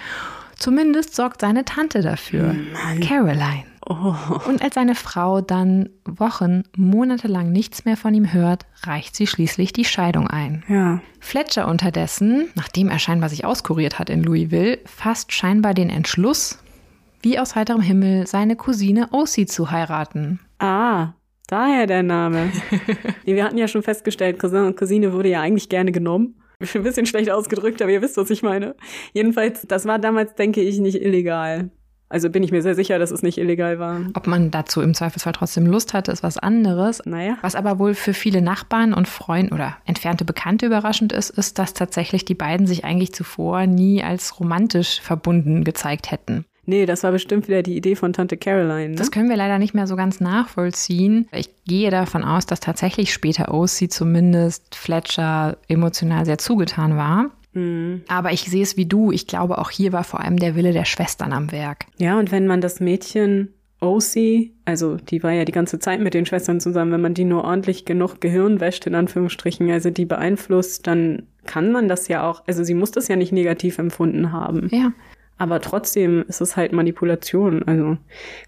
Zumindest sorgt seine Tante dafür, Mann. Caroline. Oh. Und als seine Frau dann Wochen, Monate lang nichts mehr von ihm hört, reicht sie schließlich die Scheidung ein. Ja. Fletcher unterdessen, nachdem er scheinbar sich auskuriert hat in Louisville, fasst scheinbar den Entschluss, wie aus heiterem Himmel seine Cousine Ossie zu heiraten. Ah, daher der Name. wir hatten ja schon festgestellt, Cousin und Cousine wurde ja eigentlich gerne genommen. Ein bisschen schlecht ausgedrückt, aber ihr wisst, was ich meine. Jedenfalls, das war damals, denke ich, nicht illegal. Also bin ich mir sehr sicher, dass es nicht illegal war. Ob man dazu im Zweifelsfall trotzdem Lust hatte, ist was anderes. Naja. Was aber wohl für viele Nachbarn und Freunde oder entfernte Bekannte überraschend ist, ist, dass tatsächlich die beiden sich eigentlich zuvor nie als romantisch verbunden gezeigt hätten. Nee, das war bestimmt wieder die Idee von Tante Caroline. Ne? Das können wir leider nicht mehr so ganz nachvollziehen. Ich gehe davon aus, dass tatsächlich später OC zumindest Fletcher emotional sehr zugetan war. Mhm. Aber ich sehe es wie du. Ich glaube, auch hier war vor allem der Wille der Schwestern am Werk. Ja, und wenn man das Mädchen OC, also die war ja die ganze Zeit mit den Schwestern zusammen, wenn man die nur ordentlich genug Gehirn wäscht, in Anführungsstrichen, also die beeinflusst, dann kann man das ja auch, also sie muss das ja nicht negativ empfunden haben. Ja. Aber trotzdem ist es halt Manipulation. Also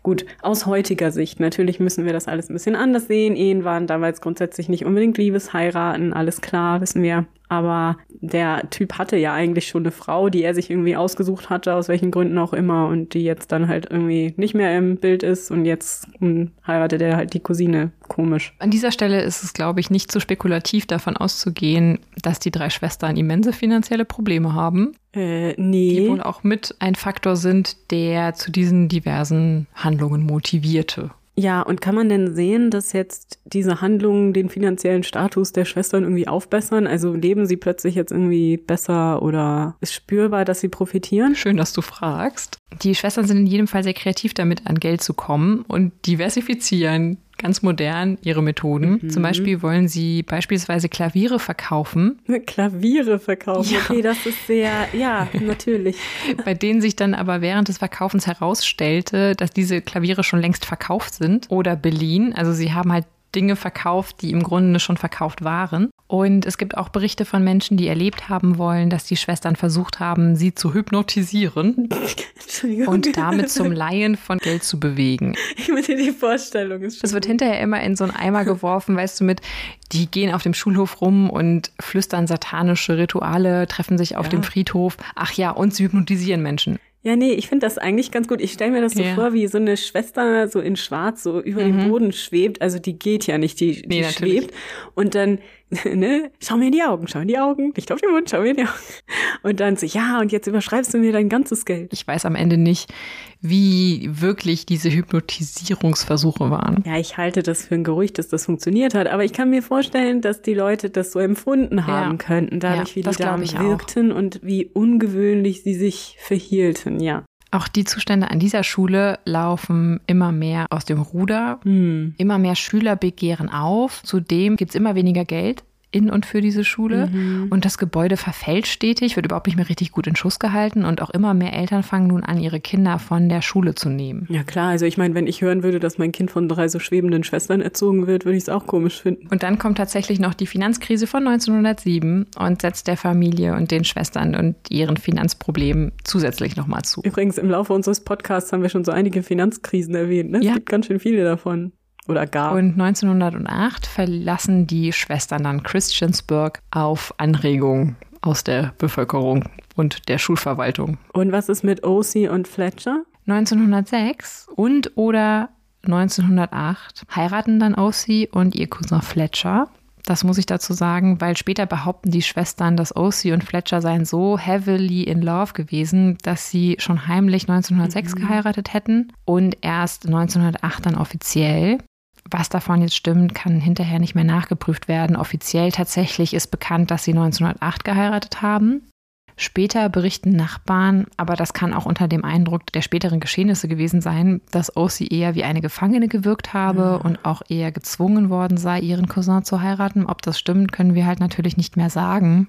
gut, aus heutiger Sicht. Natürlich müssen wir das alles ein bisschen anders sehen. Ehen waren damals grundsätzlich nicht unbedingt Liebesheiraten, alles klar, wissen wir. Aber der Typ hatte ja eigentlich schon eine Frau, die er sich irgendwie ausgesucht hatte, aus welchen Gründen auch immer, und die jetzt dann halt irgendwie nicht mehr im Bild ist und jetzt hm, heiratet er halt die Cousine. Komisch. An dieser Stelle ist es, glaube ich, nicht zu spekulativ davon auszugehen, dass die drei Schwestern immense finanzielle Probleme haben, Äh, die nee. wohl auch mit ein Faktor sind, der zu diesen diversen Handlungen motivierte. Ja, und kann man denn sehen, dass jetzt diese Handlungen den finanziellen Status der Schwestern irgendwie aufbessern? Also leben sie plötzlich jetzt irgendwie besser oder ist spürbar, dass sie profitieren? Schön, dass du fragst. Die Schwestern sind in jedem Fall sehr kreativ damit, an Geld zu kommen und diversifizieren ganz modern ihre Methoden. Zum Beispiel wollen sie beispielsweise Klaviere verkaufen, Klaviere verkaufen. Ja. Okay, das ist sehr, ja, natürlich. bei denen sich dann aber während des Verkaufens herausstellte, dass diese Klaviere schon längst verkauft sind oder beliehen. Also sie haben halt Dinge verkauft, die im Grunde schon verkauft waren. Und es gibt auch Berichte von Menschen, die erlebt haben wollen, dass die Schwestern versucht haben, sie zu hypnotisieren und damit zum Laien von Geld zu bewegen. Ich meine, die Vorstellung ist schon. Es wird hinterher immer in so einen Eimer geworfen, weißt du, mit, die gehen auf dem Schulhof rum und flüstern satanische Rituale, treffen sich auf ja. dem Friedhof. Ach ja, und sie hypnotisieren Menschen. Ja, nee, ich finde das eigentlich ganz gut. Ich stelle mir das so ja. vor, wie so eine Schwester so in Schwarz so über mhm. den Boden schwebt. Also die geht ja nicht, die, die nee, schwebt. Und dann ne, schau mir in die Augen, schau in die Augen, nicht auf den Mund, schau mir in die Augen. Und dann so, ja, und jetzt überschreibst du mir dein ganzes Geld. Ich weiß am Ende nicht, wie wirklich diese Hypnotisierungsversuche waren. Ja, ich halte das für ein Gerücht, dass das funktioniert hat, aber ich kann mir vorstellen, dass die Leute das so empfunden haben ja. könnten, dadurch, ja, wie die Damen wirkten auch. und wie ungewöhnlich sie sich verhielten, ja. Auch die Zustände an dieser Schule laufen immer mehr aus dem Ruder. Hm. Immer mehr Schüler begehren auf. Zudem gibt es immer weniger Geld in und für diese Schule. Mhm. Und das Gebäude verfällt stetig, wird überhaupt nicht mehr richtig gut in Schuss gehalten. Und auch immer mehr Eltern fangen nun an, ihre Kinder von der Schule zu nehmen. Ja klar, also ich meine, wenn ich hören würde, dass mein Kind von drei so schwebenden Schwestern erzogen wird, würde ich es auch komisch finden. Und dann kommt tatsächlich noch die Finanzkrise von 1907 und setzt der Familie und den Schwestern und ihren Finanzproblemen zusätzlich nochmal zu. Übrigens, im Laufe unseres Podcasts haben wir schon so einige Finanzkrisen erwähnt. Ne? Es ja. gibt ganz schön viele davon oder gar. Und 1908 verlassen die Schwestern dann Christiansburg auf Anregung aus der Bevölkerung und der Schulverwaltung. Und was ist mit O.C. und Fletcher? 1906 und oder 1908 heiraten dann O.C. und ihr Cousin Fletcher. Das muss ich dazu sagen, weil später behaupten die Schwestern, dass O.C. und Fletcher seien so heavily in love gewesen, dass sie schon heimlich 1906 mhm. geheiratet hätten und erst 1908 dann offiziell. Was davon jetzt stimmt, kann hinterher nicht mehr nachgeprüft werden. Offiziell tatsächlich ist bekannt, dass sie 1908 geheiratet haben. Später berichten Nachbarn, aber das kann auch unter dem Eindruck der späteren Geschehnisse gewesen sein, dass Ossie eher wie eine Gefangene gewirkt habe ja. und auch eher gezwungen worden sei, ihren Cousin zu heiraten. Ob das stimmt, können wir halt natürlich nicht mehr sagen.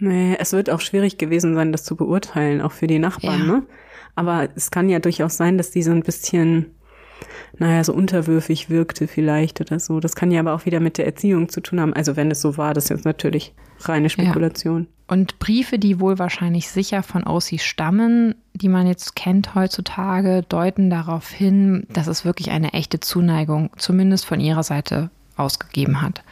Nee, es wird auch schwierig gewesen sein, das zu beurteilen, auch für die Nachbarn, ja. ne? Aber es kann ja durchaus sein, dass die so ein bisschen naja, so unterwürfig wirkte vielleicht oder so. Das kann ja aber auch wieder mit der Erziehung zu tun haben. Also wenn es so war, das ist jetzt natürlich reine Spekulation. Ja. Und Briefe, die wohl wahrscheinlich sicher von Ossi stammen, die man jetzt kennt heutzutage, deuten darauf hin, dass es wirklich eine echte Zuneigung, zumindest von ihrer Seite, ausgegeben hat.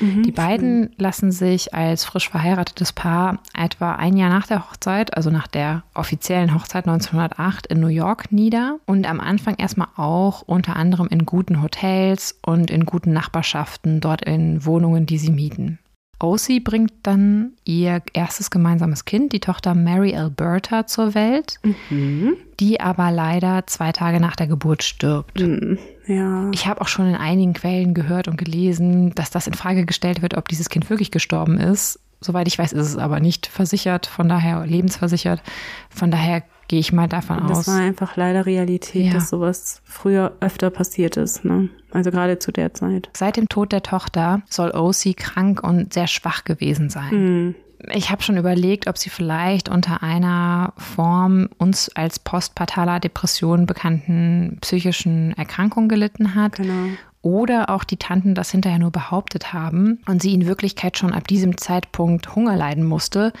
Mhm, die beiden schön. lassen sich als frisch verheiratetes Paar etwa ein Jahr nach der Hochzeit, also nach der offiziellen Hochzeit 1908 in New York nieder und am Anfang erstmal auch unter anderem in guten Hotels und in guten Nachbarschaften, dort in Wohnungen, die sie mieten. Ossie bringt dann ihr erstes gemeinsames Kind, die Tochter Mary Alberta, zur Welt, mhm. die aber leider zwei Tage nach der Geburt stirbt. Mhm. Ja. Ich habe auch schon in einigen Quellen gehört und gelesen, dass das in Frage gestellt wird, ob dieses Kind wirklich gestorben ist. Soweit ich weiß, ist es aber nicht versichert, von daher lebensversichert. Von daher gehe ich mal davon das aus. Das war einfach leider Realität, ja. dass sowas früher öfter passiert ist. Ne? Also gerade zu der Zeit. Seit dem Tod der Tochter soll O.C. krank und sehr schwach gewesen sein. Mhm. Ich habe schon überlegt, ob sie vielleicht unter einer Form uns als postpartaler Depression bekannten psychischen Erkrankung gelitten hat. Genau oder auch die Tanten das hinterher nur behauptet haben und sie in Wirklichkeit schon ab diesem Zeitpunkt Hunger leiden musste,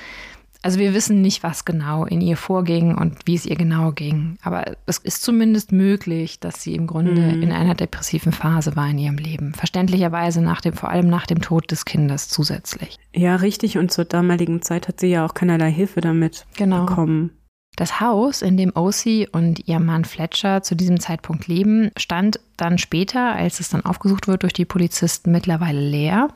also wir wissen nicht, was genau in ihr vorging und wie es ihr genau ging. Aber es ist zumindest möglich, dass sie im Grunde mhm. in einer depressiven Phase war in ihrem Leben. Verständlicherweise nach dem, vor allem nach dem Tod des Kindes zusätzlich. Ja, richtig. Und zur damaligen Zeit hat sie ja auch keinerlei Hilfe damit genau. bekommen. Das Haus, in dem Ossie und ihr Mann Fletcher zu diesem Zeitpunkt leben, stand dann später, als es dann aufgesucht wird durch die Polizisten, mittlerweile leer.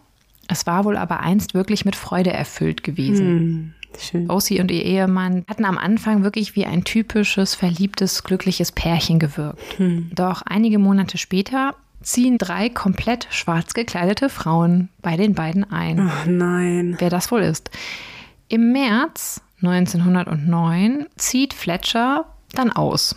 Es war wohl aber einst wirklich mit Freude erfüllt gewesen. Hm. Schön. Ossi und ihr Ehemann hatten am Anfang wirklich wie ein typisches, verliebtes, glückliches Pärchen gewirkt. Hm. Doch einige Monate später ziehen drei komplett schwarz gekleidete Frauen bei den beiden ein. Ach nein. Wer das wohl ist. Im März 1909 zieht Fletcher dann aus.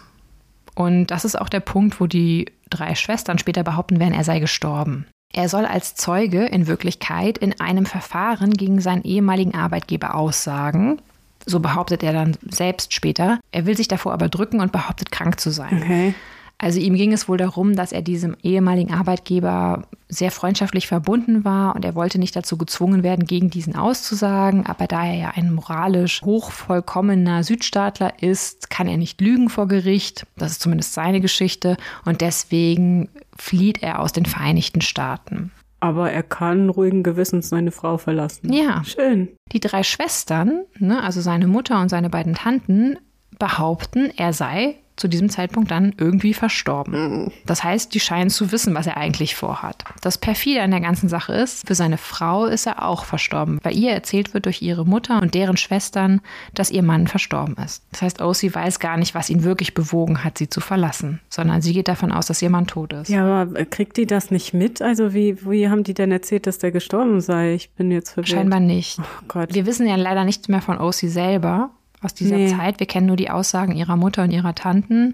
Und das ist auch der Punkt, wo die drei Schwestern später behaupten werden, er sei gestorben. Er soll als Zeuge in Wirklichkeit in einem Verfahren gegen seinen ehemaligen Arbeitgeber aussagen. So behauptet er dann selbst später. Er will sich davor aber drücken und behauptet, krank zu sein. Okay. Also ihm ging es wohl darum, dass er diesem ehemaligen Arbeitgeber sehr freundschaftlich verbunden war und er wollte nicht dazu gezwungen werden, gegen diesen auszusagen. Aber da er ja ein moralisch hochvollkommener Südstaatler ist, kann er nicht lügen vor Gericht. Das ist zumindest seine Geschichte. Und deswegen flieht er aus den Vereinigten Staaten. Aber er kann ruhigen Gewissens seine Frau verlassen. Ja. Schön. Die drei Schwestern, ne, also seine Mutter und seine beiden Tanten, behaupten, er sei zu diesem Zeitpunkt dann irgendwie verstorben. Das heißt, die scheinen zu wissen, was er eigentlich vorhat. Das perfide an der ganzen Sache ist, für seine Frau ist er auch verstorben, weil ihr erzählt wird durch ihre Mutter und deren Schwestern, dass ihr Mann verstorben ist. Das heißt, Osi weiß gar nicht, was ihn wirklich bewogen hat, sie zu verlassen, sondern sie geht davon aus, dass ihr Mann tot ist. Ja, aber kriegt die das nicht mit? Also wie, wie haben die denn erzählt, dass der gestorben sei? Ich bin jetzt verwirrt. Scheinbar nicht. Oh Gott. Wir wissen ja leider nichts mehr von Osi selber aus dieser Nee. Zeit. Wir kennen nur die Aussagen ihrer Mutter und ihrer Tanten.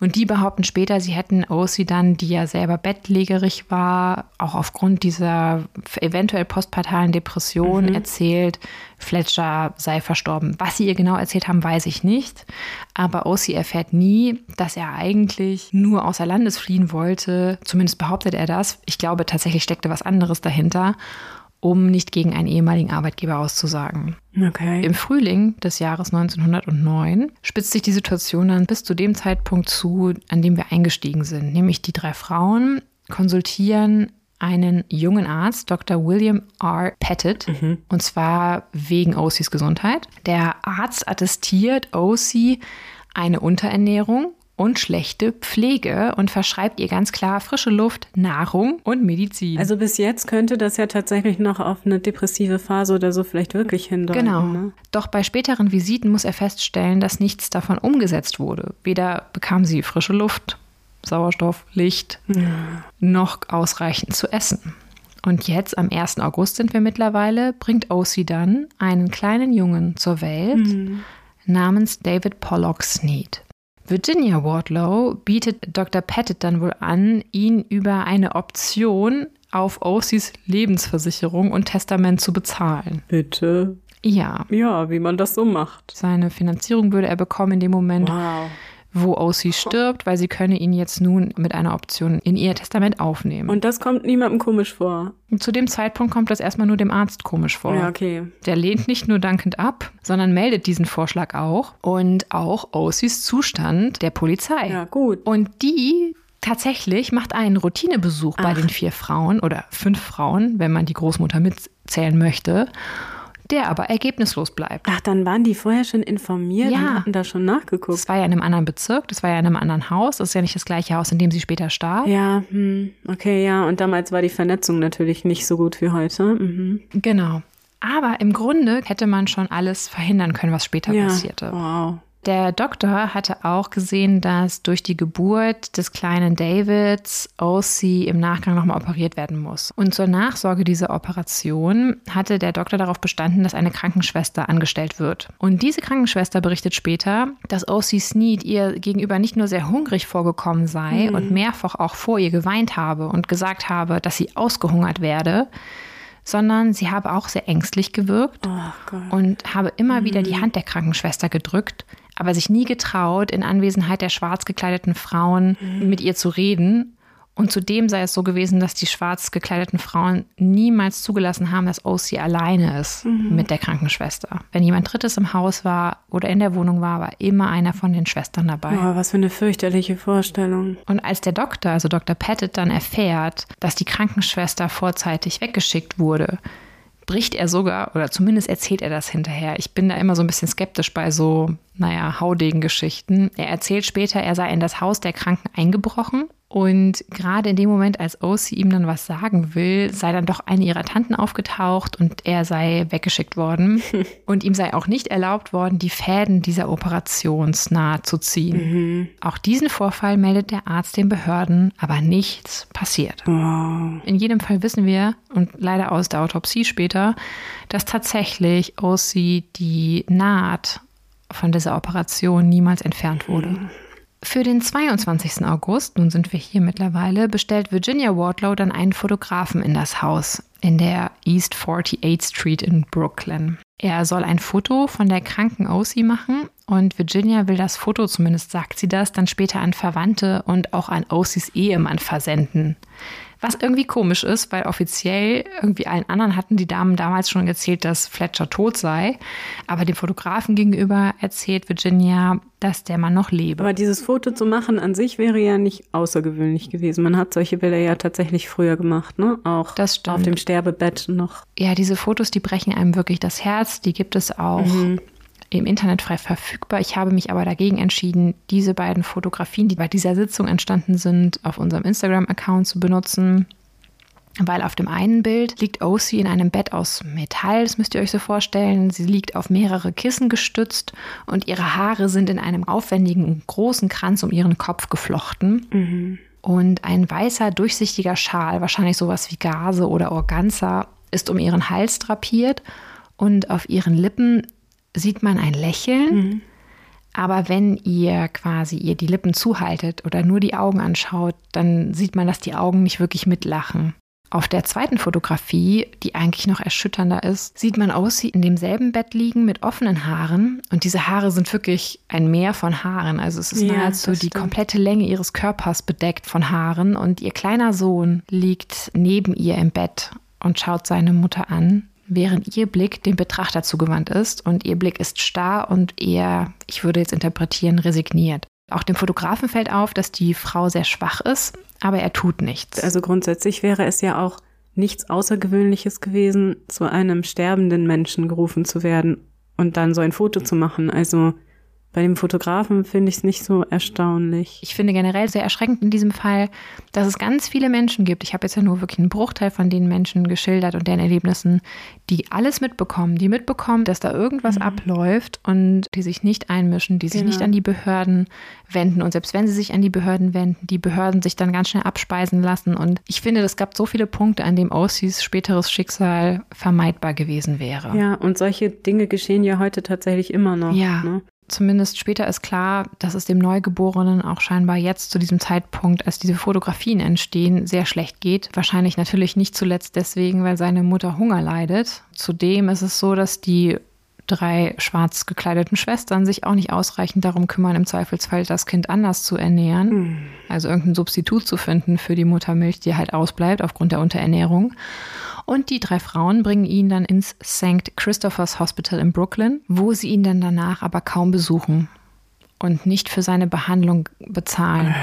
Und die behaupten später, sie hätten Osi dann, die ja selber bettlägerig war, auch aufgrund dieser eventuell postpartalen Depression erzählt, Fletcher sei verstorben. Was sie ihr genau erzählt haben, weiß ich nicht. Aber Osi erfährt nie, dass er eigentlich nur außer Landes fliehen wollte. Zumindest behauptet er das. Ich glaube, tatsächlich steckte was anderes dahinter, um nicht gegen einen ehemaligen Arbeitgeber auszusagen. Okay. Im Frühling des Jahres 1909 spitzt sich die Situation dann bis zu dem Zeitpunkt zu, an dem wir eingestiegen sind. Nämlich die drei Frauen konsultieren einen jungen Arzt, Dr. William R. Pettit, und zwar wegen Osis Gesundheit. Der Arzt attestiert Osi eine Unterernährung und schlechte Pflege und verschreibt ihr ganz klar frische Luft, Nahrung und Medizin. Also bis jetzt könnte das ja tatsächlich noch auf eine depressive Phase oder so vielleicht wirklich hindeuten. Genau. Ne? Doch bei späteren Visiten muss er feststellen, dass nichts davon umgesetzt wurde. Weder bekam sie frische Luft, Sauerstoff, Licht, noch ausreichend zu essen. Und jetzt, am 1. August sind wir mittlerweile, bringt Osi dann einen kleinen Jungen zur Welt namens David Pollock Sneed. Virginia Wardlow bietet Dr. Pettit dann wohl an, ihn über eine Option auf Osis Lebensversicherung und Testament zu bezahlen. Bitte. Ja, Ja, wie man das so macht. seine Finanzierung würde er bekommen in dem Moment, Wow. Wo Osi stirbt, weil sie könne ihn jetzt nun mit einer Option in ihr Testament aufnehmen. Und das kommt niemandem komisch vor. Und zu dem Zeitpunkt kommt das erstmal nur dem Arzt komisch vor. Ja, okay. Der lehnt nicht nur dankend ab, sondern meldet diesen Vorschlag auch und auch Osis Zustand der Polizei. Ja, gut. Und die tatsächlich macht einen Routinebesuch bei Ach. den vier Frauen oder fünf Frauen, wenn man die Großmutter mitzählen möchte, der aber ergebnislos bleibt. Ach, dann waren die vorher schon informiert Ja. und hatten da schon nachgeguckt. Das war ja in einem anderen Bezirk, das war ja in einem anderen Haus, das ist ja nicht das gleiche Haus, in dem sie später starb. Ja, hm, okay, ja. Und damals war die Vernetzung natürlich nicht so gut wie heute. Mhm. Genau. Aber im Grunde hätte man schon alles verhindern können, was später Ja. passierte. Wow. Der Doktor hatte auch gesehen, dass durch die Geburt des kleinen Davids O.C. im Nachgang nochmal operiert werden muss. Und zur Nachsorge dieser Operation hatte der Doktor darauf bestanden, dass eine Krankenschwester angestellt wird. Und diese Krankenschwester berichtet später, dass O.C. Sneed ihr gegenüber nicht nur sehr hungrig vorgekommen sei und mehrfach auch vor ihr geweint habe und gesagt habe, dass sie ausgehungert werde, sondern sie habe auch sehr ängstlich gewirkt Oh und habe immer wieder die Hand der Krankenschwester gedrückt, aber sich nie getraut, in Anwesenheit der schwarz gekleideten Frauen mit ihr zu reden. Und zudem sei es so gewesen, dass die schwarz gekleideten Frauen niemals zugelassen haben, dass O.C. alleine ist mit der Krankenschwester. Wenn jemand Drittes im Haus war oder in der Wohnung war, war immer einer von den Schwestern dabei. Oh, was für eine fürchterliche Vorstellung. Und als der Doktor, also Dr. Pettit, dann erfährt, dass die Krankenschwester vorzeitig weggeschickt wurde, bricht er sogar, oder zumindest erzählt er das hinterher. Ich bin da immer so ein bisschen skeptisch bei so, naja, Haudegen-Geschichten. Er erzählt später, er sei in das Haus der Kranken eingebrochen und gerade in dem Moment, als O.C. ihm dann was sagen will, sei dann doch eine ihrer Tanten aufgetaucht und er sei weggeschickt worden. und ihm sei auch nicht erlaubt worden, die Fäden dieser Operationsnahe zu ziehen. Auch diesen Vorfall meldet der Arzt den Behörden, aber nichts passiert. Wow. In jedem Fall wissen wir, und leider aus der Autopsie später, dass tatsächlich O.C. die Naht von dieser Operation niemals entfernt wurde. Für den 22. August, nun sind wir hier mittlerweile, bestellt Virginia Wardlow dann einen Fotografen in das Haus in der East 48th Street in Brooklyn. Er soll ein Foto von der kranken OC machen und Virginia will das Foto, zumindest sagt sie das, dann später an Verwandte und auch an OCs Ehemann versenden. Was irgendwie komisch ist, weil offiziell irgendwie allen anderen hatten die Damen damals schon erzählt, dass Fletcher tot sei. Aber dem Fotografen gegenüber erzählt Virginia, dass der Mann noch lebe. Aber dieses Foto zu machen an sich wäre ja nicht außergewöhnlich gewesen. Man hat solche Bilder ja tatsächlich früher gemacht, ne? Auch das auf dem Sterbebett noch. Ja, diese Fotos, die brechen einem wirklich das Herz. Die gibt es auch. Mhm im Internet frei verfügbar. Ich habe mich aber dagegen entschieden, diese beiden Fotografien, die bei dieser Sitzung entstanden sind, auf unserem Instagram-Account zu benutzen. Weil auf dem einen Bild liegt OC in einem Bett aus Metall, das müsst ihr euch so vorstellen. Sie liegt auf mehrere Kissen gestützt und ihre Haare sind in einem aufwendigen großen Kranz um ihren Kopf geflochten. Mhm. Und ein weißer, durchsichtiger Schal, wahrscheinlich sowas wie Gase oder Organza, ist um ihren Hals drapiert und auf ihren Lippen sieht man ein Lächeln. Mhm. Aber wenn ihr quasi ihr die Lippen zuhaltet oder nur die Augen anschaut, dann sieht man, dass die Augen nicht wirklich mitlachen. Auf der zweiten Fotografie, die eigentlich noch erschütternder ist, sieht man Aussie in demselben Bett liegen mit offenen Haaren. Und diese Haare sind wirklich ein Meer von Haaren. Also es ist ja, nahezu die komplette Länge ihres Körpers bedeckt von Haaren. Und ihr kleiner Sohn liegt neben ihr im Bett und schaut seine Mutter an während ihr Blick dem Betrachter zugewandt ist und ihr Blick ist starr und eher, ich würde jetzt interpretieren, resigniert. Auch dem Fotografen fällt auf, dass die Frau sehr schwach ist, aber er tut nichts. Also grundsätzlich wäre es ja auch nichts Außergewöhnliches gewesen, zu einem sterbenden Menschen gerufen zu werden und dann so ein Foto zu machen. Also bei dem Fotografen finde ich es nicht so erstaunlich. Ich finde generell sehr erschreckend in diesem Fall, dass es ganz viele Menschen gibt. Ich habe jetzt ja nur wirklich einen Bruchteil von den Menschen geschildert und deren Erlebnissen, die alles mitbekommen, die mitbekommen, dass da irgendwas mhm. abläuft und die sich nicht einmischen, die sich genau. nicht an die Behörden wenden. Und selbst wenn sie sich an die Behörden wenden, die Behörden sich dann ganz schnell abspeisen lassen. Und ich finde, es gab so viele Punkte, an dem Aussies späteres Schicksal vermeidbar gewesen wäre. Ja, und solche Dinge geschehen ja heute tatsächlich immer noch. Ja. Ne? Zumindest später ist klar, dass es dem Neugeborenen auch scheinbar jetzt zu diesem Zeitpunkt, als diese Fotografien entstehen, sehr schlecht geht. Wahrscheinlich natürlich nicht zuletzt deswegen, weil seine Mutter Hunger leidet. Zudem ist es so, dass die drei schwarz gekleideten Schwestern sich auch nicht ausreichend darum kümmern, im Zweifelsfall das Kind anders zu ernähren. Mhm. Also irgendein Substitut zu finden für die Muttermilch, die halt ausbleibt aufgrund der Unterernährung. Und die drei Frauen bringen ihn dann ins St. Christopher's Hospital in Brooklyn, wo sie ihn dann danach aber kaum besuchen und nicht für seine Behandlung bezahlen.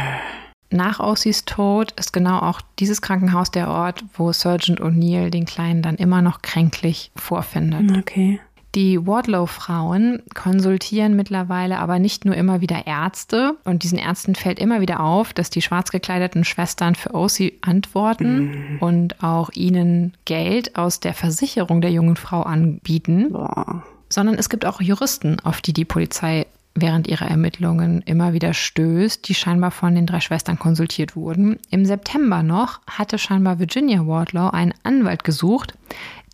Nach Aussies Tod ist genau auch dieses Krankenhaus der Ort, wo Sergeant O'Neill den Kleinen dann immer noch kränklich vorfindet. Okay. Die Wardlow-Frauen konsultieren mittlerweile aber nicht nur immer wieder Ärzte und diesen Ärzten fällt immer wieder auf, dass die schwarz gekleideten Schwestern für OC antworten mhm. und auch ihnen Geld aus der Versicherung der jungen Frau anbieten. Boah. Sondern es gibt auch Juristen, auf die die Polizei während ihrer Ermittlungen immer wieder stößt, die scheinbar von den drei Schwestern konsultiert wurden. Im September noch hatte scheinbar Virginia Wardlaw einen Anwalt gesucht,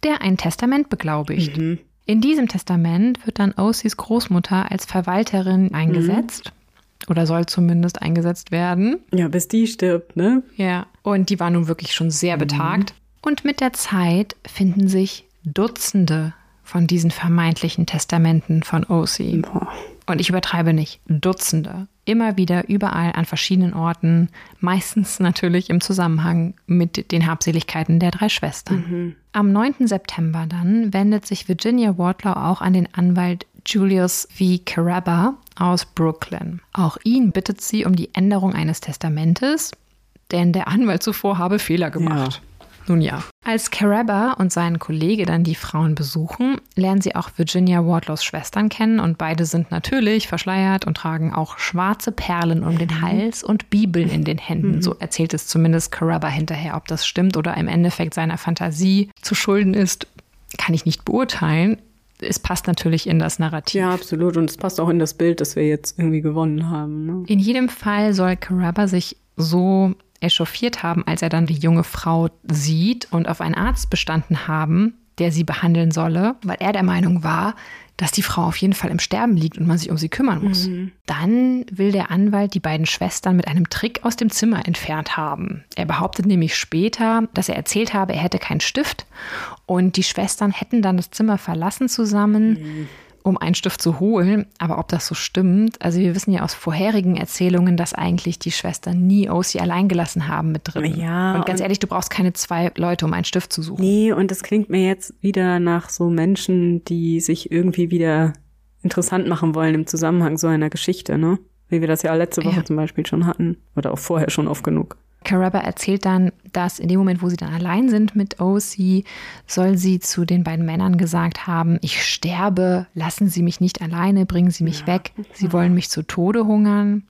der ein Testament beglaubigt. Mhm. In diesem Testament wird dann Osis Großmutter als Verwalterin eingesetzt. Mhm. Oder soll zumindest eingesetzt werden. Ja, bis die stirbt, ne? Ja. Und die war nun wirklich schon sehr mhm. betagt. Und mit der Zeit finden sich Dutzende von diesen vermeintlichen Testamenten von OC. Boah. Und ich übertreibe nicht, Dutzende. Immer wieder, überall an verschiedenen Orten, meistens natürlich im Zusammenhang mit den Habseligkeiten der drei Schwestern. Mhm. Am 9. September dann wendet sich Virginia Wardlaw auch an den Anwalt Julius V. Caraba aus Brooklyn. Auch ihn bittet sie um die Änderung eines Testamentes, denn der Anwalt zuvor habe Fehler gemacht. Ja. Nun ja. Als Caraba und sein Kollege dann die Frauen besuchen, lernen sie auch Virginia Wardlaws Schwestern kennen und beide sind natürlich verschleiert und tragen auch schwarze Perlen um den Hals und Bibeln in den Händen. Mhm. So erzählt es zumindest Caraba hinterher. Ob das stimmt oder im Endeffekt seiner Fantasie zu schulden ist, kann ich nicht beurteilen. Es passt natürlich in das Narrativ. Ja, absolut. Und es passt auch in das Bild, das wir jetzt irgendwie gewonnen haben. Ne? In jedem Fall soll Caraba sich so echauffiert haben, als er dann die junge Frau sieht und auf einen Arzt bestanden haben, der sie behandeln solle, weil er der Meinung war, dass die Frau auf jeden Fall im Sterben liegt und man sich um sie kümmern muss. Mhm. Dann will der Anwalt die beiden Schwestern mit einem Trick aus dem Zimmer entfernt haben. Er behauptet nämlich später, dass er erzählt habe, er hätte keinen Stift und die Schwestern hätten dann das Zimmer verlassen zusammen. Mhm um einen Stift zu holen. Aber ob das so stimmt, also wir wissen ja aus vorherigen Erzählungen, dass eigentlich die Schwestern nie Osi allein gelassen haben mit drin. Ja. Und ganz und ehrlich, du brauchst keine zwei Leute, um einen Stift zu suchen. Nee, und das klingt mir jetzt wieder nach so Menschen, die sich irgendwie wieder interessant machen wollen im Zusammenhang so einer Geschichte, ne? Wie wir das ja letzte Woche ja. zum Beispiel schon hatten. Oder auch vorher schon oft genug. Caraba erzählt dann, dass in dem Moment, wo sie dann allein sind mit OC, soll sie zu den beiden Männern gesagt haben, ich sterbe, lassen Sie mich nicht alleine, bringen Sie mich ja. weg, Sie wollen mich zu Tode hungern.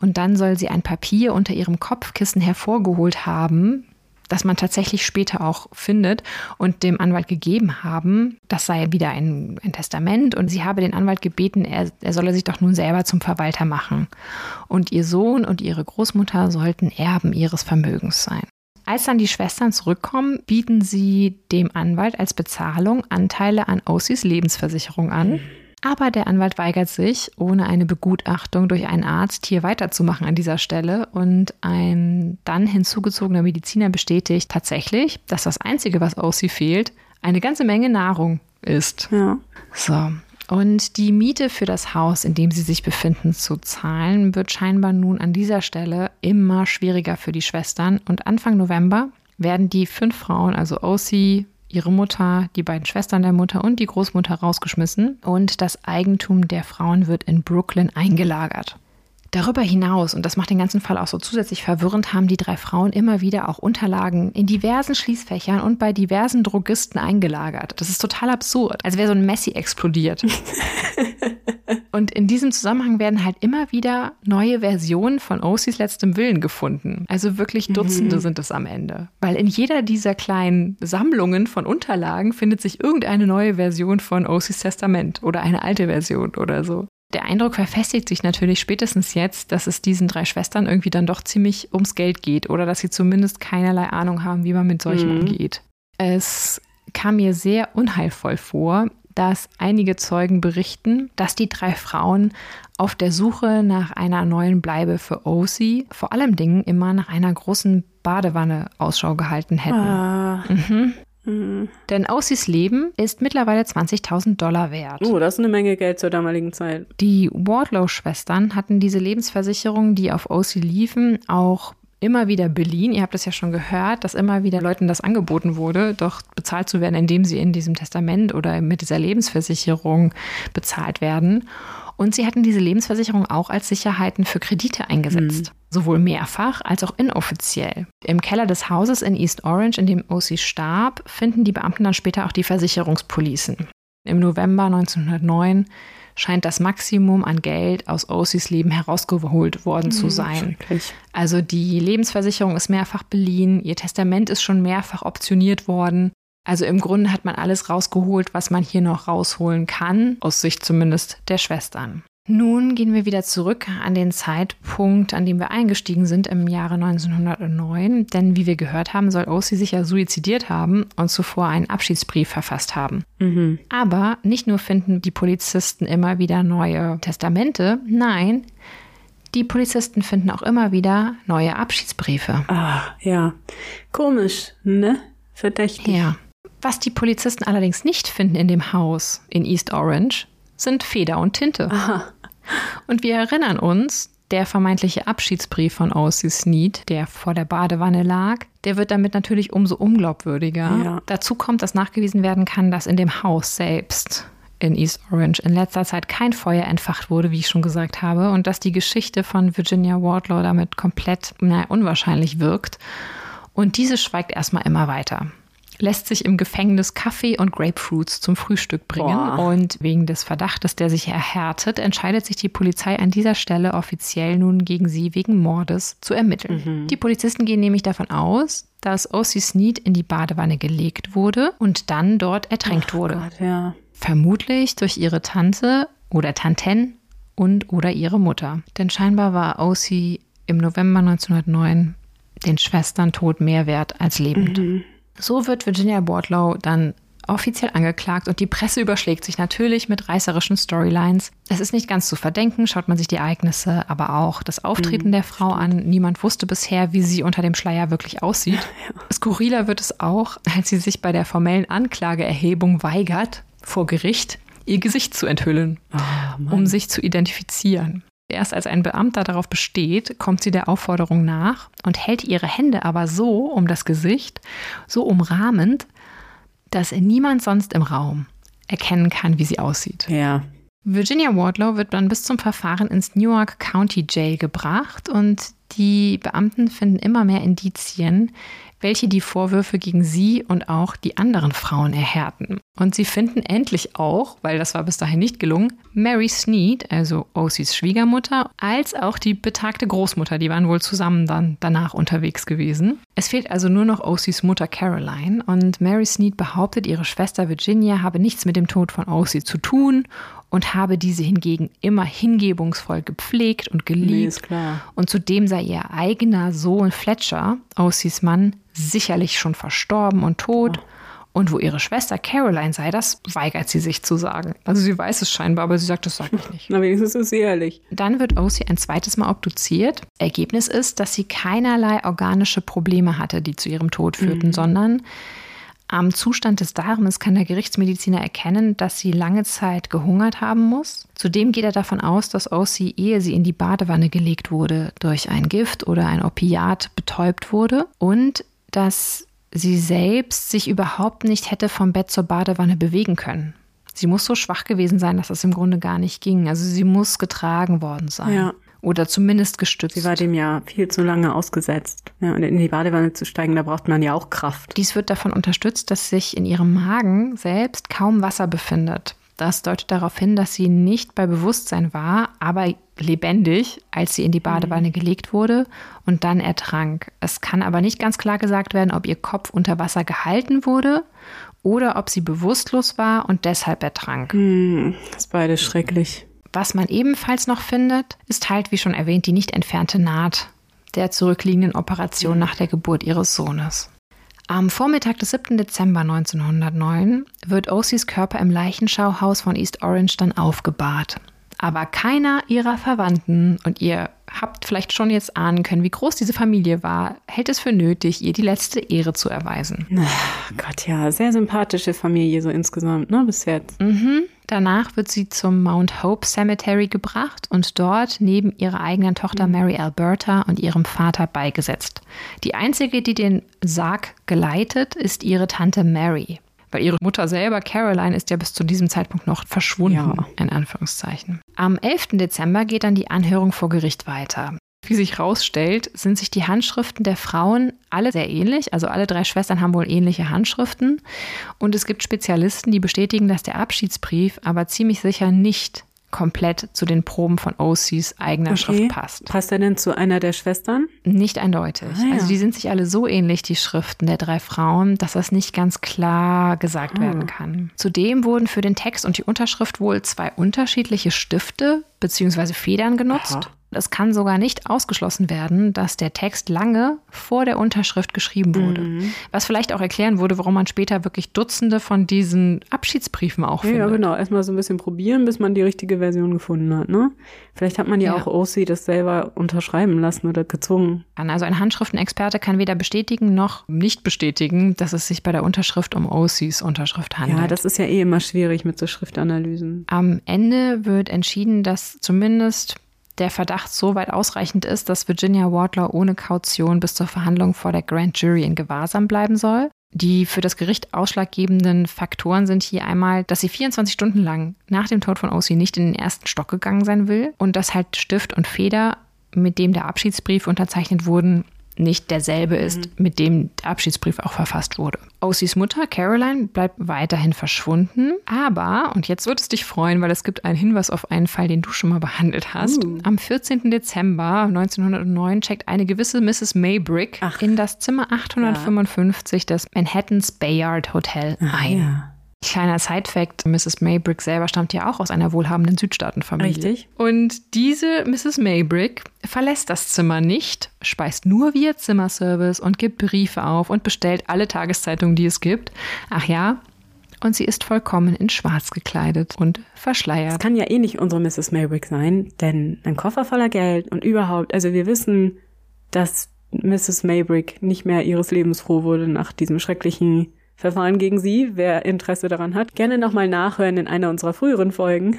Und dann soll sie ein Papier unter ihrem Kopfkissen hervorgeholt haben, das man tatsächlich später auch findet und dem Anwalt gegeben haben. Das sei wieder ein, ein Testament und sie habe den Anwalt gebeten, er, er solle sich doch nun selber zum Verwalter machen. Und ihr Sohn und ihre Großmutter sollten Erben ihres Vermögens sein. Als dann die Schwestern zurückkommen, bieten sie dem Anwalt als Bezahlung Anteile an Ossis Lebensversicherung an. Aber der Anwalt weigert sich, ohne eine Begutachtung durch einen Arzt hier weiterzumachen an dieser Stelle. Und ein dann hinzugezogener Mediziner bestätigt tatsächlich, dass das Einzige, was aus sie fehlt, eine ganze Menge Nahrung ist. Ja. So. Und die Miete für das Haus, in dem sie sich befinden, zu zahlen, wird scheinbar nun an dieser Stelle immer schwieriger für die Schwestern. Und Anfang November werden die fünf Frauen, also Osi, ihre Mutter, die beiden Schwestern der Mutter und die Großmutter rausgeschmissen und das Eigentum der Frauen wird in Brooklyn eingelagert. Darüber hinaus, und das macht den ganzen Fall auch so zusätzlich verwirrend, haben die drei Frauen immer wieder auch Unterlagen in diversen Schließfächern und bei diversen Drogisten eingelagert. Das ist total absurd, als wäre so ein Messi explodiert. und in diesem Zusammenhang werden halt immer wieder neue Versionen von Osis letztem Willen gefunden. Also wirklich Dutzende mhm. sind es am Ende. Weil in jeder dieser kleinen Sammlungen von Unterlagen findet sich irgendeine neue Version von Osis Testament oder eine alte Version oder so der Eindruck verfestigt sich natürlich spätestens jetzt, dass es diesen drei Schwestern irgendwie dann doch ziemlich ums Geld geht oder dass sie zumindest keinerlei Ahnung haben, wie man mit solchen mhm. umgeht. Es kam mir sehr unheilvoll vor, dass einige Zeugen berichten, dass die drei Frauen auf der Suche nach einer neuen Bleibe für OC vor allem Dingen immer nach einer großen Badewanne Ausschau gehalten hätten. Ah. Mhm. Mhm. Denn Aussies Leben ist mittlerweile 20.000 Dollar wert. Oh, das ist eine Menge Geld zur damaligen Zeit. Die Wardlow-Schwestern hatten diese Lebensversicherungen, die auf Aussie liefen, auch immer wieder beliehen. Ihr habt das ja schon gehört, dass immer wieder Leuten das angeboten wurde, doch bezahlt zu werden, indem sie in diesem Testament oder mit dieser Lebensversicherung bezahlt werden. Und sie hatten diese Lebensversicherung auch als Sicherheiten für Kredite eingesetzt. Mhm. Sowohl mehrfach als auch inoffiziell. Im Keller des Hauses in East Orange, in dem OC starb, finden die Beamten dann später auch die Versicherungspolicen. Im November 1909 scheint das Maximum an Geld aus OCs Leben herausgeholt worden zu mhm, sein. Also die Lebensversicherung ist mehrfach beliehen, ihr Testament ist schon mehrfach optioniert worden. Also im Grunde hat man alles rausgeholt, was man hier noch rausholen kann, aus Sicht zumindest der Schwestern. Nun gehen wir wieder zurück an den Zeitpunkt, an dem wir eingestiegen sind im Jahre 1909, denn wie wir gehört haben, soll Ossi sich ja suizidiert haben und zuvor einen Abschiedsbrief verfasst haben. Mhm. Aber nicht nur finden die Polizisten immer wieder neue Testamente, nein, die Polizisten finden auch immer wieder neue Abschiedsbriefe. Ah, ja. Komisch, ne? Verdächtig. Ja. Was die Polizisten allerdings nicht finden in dem Haus in East Orange, sind Feder und Tinte. Aha. Und wir erinnern uns, der vermeintliche Abschiedsbrief von O.C. Sneed, der vor der Badewanne lag, der wird damit natürlich umso unglaubwürdiger. Ja. Dazu kommt, dass nachgewiesen werden kann, dass in dem Haus selbst in East Orange in letzter Zeit kein Feuer entfacht wurde, wie ich schon gesagt habe, und dass die Geschichte von Virginia Wardlaw damit komplett na, unwahrscheinlich wirkt. Und diese schweigt erstmal immer weiter lässt sich im Gefängnis Kaffee und Grapefruits zum Frühstück bringen. Boah. Und wegen des Verdachtes, der sich erhärtet, entscheidet sich die Polizei an dieser Stelle offiziell nun gegen sie wegen Mordes zu ermitteln. Mhm. Die Polizisten gehen nämlich davon aus, dass O.C. Sneed in die Badewanne gelegt wurde und dann dort ertränkt Ach wurde. Gott, ja. Vermutlich durch ihre Tante oder Tanten und oder ihre Mutter. Denn scheinbar war O.C. im November 1909 den Schwestern Tod mehr wert als lebend. Mhm. So wird Virginia Wardlow dann offiziell angeklagt und die Presse überschlägt sich natürlich mit reißerischen Storylines. Es ist nicht ganz zu verdenken, schaut man sich die Ereignisse, aber auch das Auftreten mhm, der Frau an. Niemand wusste bisher, wie sie unter dem Schleier wirklich aussieht. Ja. Skurriler wird es auch, als sie sich bei der formellen Anklageerhebung weigert, vor Gericht ihr Gesicht zu enthüllen, oh, um sich zu identifizieren. Erst als ein Beamter darauf besteht, kommt sie der Aufforderung nach und hält ihre Hände aber so um das Gesicht, so umrahmend, dass niemand sonst im Raum erkennen kann, wie sie aussieht. Ja. Virginia Wardlow wird dann bis zum Verfahren ins Newark County Jail gebracht und die Beamten finden immer mehr Indizien, welche die Vorwürfe gegen sie und auch die anderen Frauen erhärten. Und sie finden endlich auch, weil das war bis dahin nicht gelungen, Mary Sneed, also Osis Schwiegermutter, als auch die betagte Großmutter, die waren wohl zusammen dann danach unterwegs gewesen. Es fehlt also nur noch Osis Mutter Caroline und Mary Sneed behauptet, ihre Schwester Virginia habe nichts mit dem Tod von Osi zu tun und habe diese hingegen immer hingebungsvoll gepflegt und geliebt. Nee, und zudem sei ihr eigener Sohn Fletcher, Osis Mann, sicherlich schon verstorben und tot. Oh. Und wo ihre Schwester Caroline sei, das weigert sie sich zu sagen. Also sie weiß es scheinbar, aber sie sagt, das sage ich nicht. Na, wenigstens ist sie ehrlich. Dann wird Osi ein zweites Mal obduziert. Ergebnis ist, dass sie keinerlei organische Probleme hatte, die zu ihrem Tod führten, mhm. sondern am Zustand des Darmes kann der Gerichtsmediziner erkennen, dass sie lange Zeit gehungert haben muss. Zudem geht er davon aus, dass Ossie, ehe sie in die Badewanne gelegt wurde, durch ein Gift oder ein Opiat betäubt wurde und dass sie selbst sich überhaupt nicht hätte vom Bett zur Badewanne bewegen können. Sie muss so schwach gewesen sein, dass es im Grunde gar nicht ging. Also sie muss getragen worden sein. Ja. Oder zumindest gestützt. Sie war dem ja viel zu lange ausgesetzt. Ja, und in die Badewanne zu steigen, da braucht man ja auch Kraft. Dies wird davon unterstützt, dass sich in ihrem Magen selbst kaum Wasser befindet. Das deutet darauf hin, dass sie nicht bei Bewusstsein war, aber lebendig, als sie in die Badewanne mhm. gelegt wurde und dann ertrank. Es kann aber nicht ganz klar gesagt werden, ob ihr Kopf unter Wasser gehalten wurde oder ob sie bewusstlos war und deshalb ertrank. Mhm, das ist beides schrecklich. Was man ebenfalls noch findet, ist halt, wie schon erwähnt, die nicht entfernte Naht der zurückliegenden Operation nach der Geburt ihres Sohnes. Am Vormittag des 7. Dezember 1909 wird Osis Körper im Leichenschauhaus von East Orange dann aufgebahrt. Aber keiner ihrer Verwandten, und ihr habt vielleicht schon jetzt ahnen können, wie groß diese Familie war, hält es für nötig, ihr die letzte Ehre zu erweisen. Ach Gott, ja, sehr sympathische Familie so insgesamt, ne, bis jetzt. Mhm. Danach wird sie zum Mount Hope Cemetery gebracht und dort neben ihrer eigenen Tochter Mary Alberta und ihrem Vater beigesetzt. Die einzige, die den Sarg geleitet, ist ihre Tante Mary. Weil ihre Mutter selber, Caroline, ist ja bis zu diesem Zeitpunkt noch verschwunden, ja. in Anführungszeichen. Am 11. Dezember geht dann die Anhörung vor Gericht weiter. Wie sich herausstellt, sind sich die Handschriften der Frauen alle sehr ähnlich. Also alle drei Schwestern haben wohl ähnliche Handschriften. Und es gibt Spezialisten, die bestätigen, dass der Abschiedsbrief aber ziemlich sicher nicht komplett zu den Proben von OCs eigener okay. Schrift passt. Passt er denn zu einer der Schwestern? Nicht eindeutig. Ah, ja. Also die sind sich alle so ähnlich, die Schriften der drei Frauen, dass das nicht ganz klar gesagt ah. werden kann. Zudem wurden für den Text und die Unterschrift wohl zwei unterschiedliche Stifte bzw. Federn genutzt. Aha. Es kann sogar nicht ausgeschlossen werden, dass der Text lange vor der Unterschrift geschrieben wurde. Mhm. Was vielleicht auch erklären würde, warum man später wirklich Dutzende von diesen Abschiedsbriefen auch findet. Ja, genau. Erstmal so ein bisschen probieren, bis man die richtige Version gefunden hat. Ne? Vielleicht hat man ja, ja. auch OC das selber unterschreiben lassen oder gezwungen. Also ein Handschriftenexperte kann weder bestätigen noch nicht bestätigen, dass es sich bei der Unterschrift um OCs Unterschrift handelt. Ja, das ist ja eh immer schwierig mit so Schriftanalysen. Am Ende wird entschieden, dass zumindest der Verdacht so weit ausreichend ist, dass Virginia Wardlaw ohne Kaution bis zur Verhandlung vor der Grand Jury in Gewahrsam bleiben soll. Die für das Gericht ausschlaggebenden Faktoren sind hier einmal, dass sie 24 Stunden lang nach dem Tod von OC nicht in den ersten Stock gegangen sein will und dass halt Stift und Feder, mit dem der Abschiedsbrief unterzeichnet wurden, nicht derselbe ist, mhm. mit dem der Abschiedsbrief auch verfasst wurde. Osis Mutter, Caroline, bleibt weiterhin verschwunden. Aber, und jetzt wird es dich freuen, weil es gibt einen Hinweis auf einen Fall, den du schon mal behandelt hast. Uh. Am 14. Dezember 1909 checkt eine gewisse Mrs. Maybrick Ach. in das Zimmer 855 ja. des Manhattans Bayard Hotel ein. Ja. Kleiner Side-Fact: Mrs. Maybrick selber stammt ja auch aus einer wohlhabenden Südstaatenfamilie. Richtig. Und diese Mrs. Maybrick verlässt das Zimmer nicht, speist nur via Zimmerservice und gibt Briefe auf und bestellt alle Tageszeitungen, die es gibt. Ach ja, und sie ist vollkommen in Schwarz gekleidet und verschleiert. Das kann ja eh nicht unsere Mrs. Maybrick sein, denn ein Koffer voller Geld und überhaupt, also wir wissen, dass Mrs. Maybrick nicht mehr ihres Lebens froh wurde nach diesem schrecklichen Verfahren gegen sie. Wer Interesse daran hat, gerne nochmal nachhören in einer unserer früheren Folgen.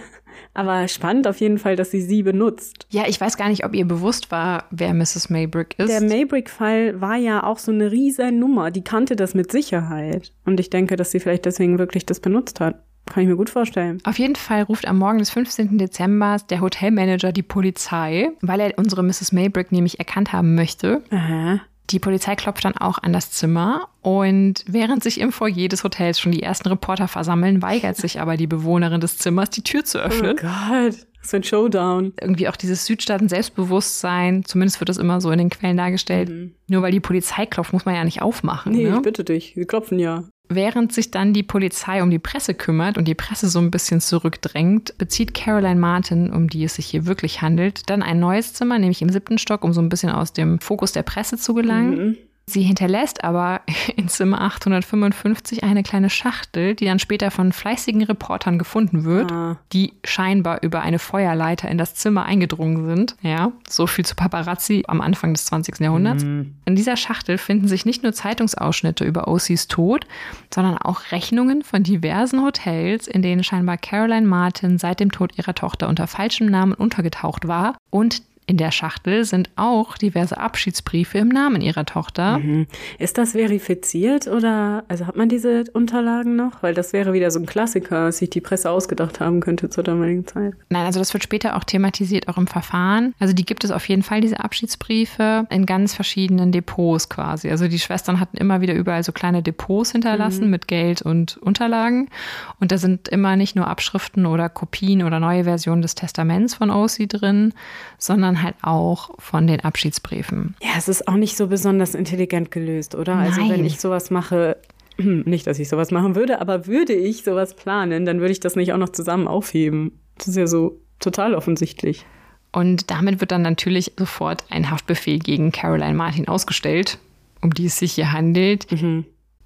Aber spannend auf jeden Fall, dass sie sie benutzt. Ja, ich weiß gar nicht, ob ihr bewusst war, wer Mrs. Maybrick ist. Der Maybrick-Fall war ja auch so eine riesen Nummer. Die kannte das mit Sicherheit. Und ich denke, dass sie vielleicht deswegen wirklich das benutzt hat. Kann ich mir gut vorstellen. Auf jeden Fall ruft am Morgen des 15. Dezember der Hotelmanager die Polizei, weil er unsere Mrs. Maybrick nämlich erkannt haben möchte. Aha. Die Polizei klopft dann auch an das Zimmer und während sich im Foyer des Hotels schon die ersten Reporter versammeln, weigert sich aber die Bewohnerin des Zimmers, die Tür zu öffnen. Oh Gott, so ein Showdown. Irgendwie auch dieses Südstaaten-Selbstbewusstsein, zumindest wird das immer so in den Quellen dargestellt. Mhm. Nur weil die Polizei klopft, muss man ja nicht aufmachen. Nee, ne? ich bitte dich, wir klopfen ja. Während sich dann die Polizei um die Presse kümmert und die Presse so ein bisschen zurückdrängt, bezieht Caroline Martin, um die es sich hier wirklich handelt, dann ein neues Zimmer, nämlich im siebten Stock, um so ein bisschen aus dem Fokus der Presse zu gelangen. Mhm. Sie hinterlässt aber in Zimmer 855 eine kleine Schachtel, die dann später von fleißigen Reportern gefunden wird, Ah. die scheinbar über eine Feuerleiter in das Zimmer eingedrungen sind. Ja, so viel zu Paparazzi am Anfang des 20. Jahrhunderts. In dieser Schachtel finden sich nicht nur Zeitungsausschnitte über Ossies Tod, sondern auch Rechnungen von diversen Hotels, in denen scheinbar Caroline Martin seit dem Tod ihrer Tochter unter falschem Namen untergetaucht war und in der Schachtel sind auch diverse Abschiedsbriefe im Namen ihrer Tochter. Mhm. Ist das verifiziert oder also hat man diese Unterlagen noch? Weil das wäre wieder so ein Klassiker, was sich die Presse ausgedacht haben könnte zur damaligen Zeit. Nein, also das wird später auch thematisiert, auch im Verfahren. Also die gibt es auf jeden Fall, diese Abschiedsbriefe, in ganz verschiedenen Depots quasi. Also die Schwestern hatten immer wieder überall so kleine Depots hinterlassen mit Geld und Unterlagen. Und da sind immer nicht nur Abschriften oder Kopien oder neue Versionen des Testaments von O.C. drin, sondern halt auch von den Abschiedsbriefen. Ja, es ist auch nicht so besonders intelligent gelöst, oder? Also Nein. wenn ich sowas mache, nicht, dass ich sowas machen würde, aber würde ich sowas planen, dann würde ich das nicht auch noch zusammen aufheben. Das ist ja so total offensichtlich. Und damit wird dann natürlich sofort ein Haftbefehl gegen Caroline Martin ausgestellt, um die es sich hier handelt.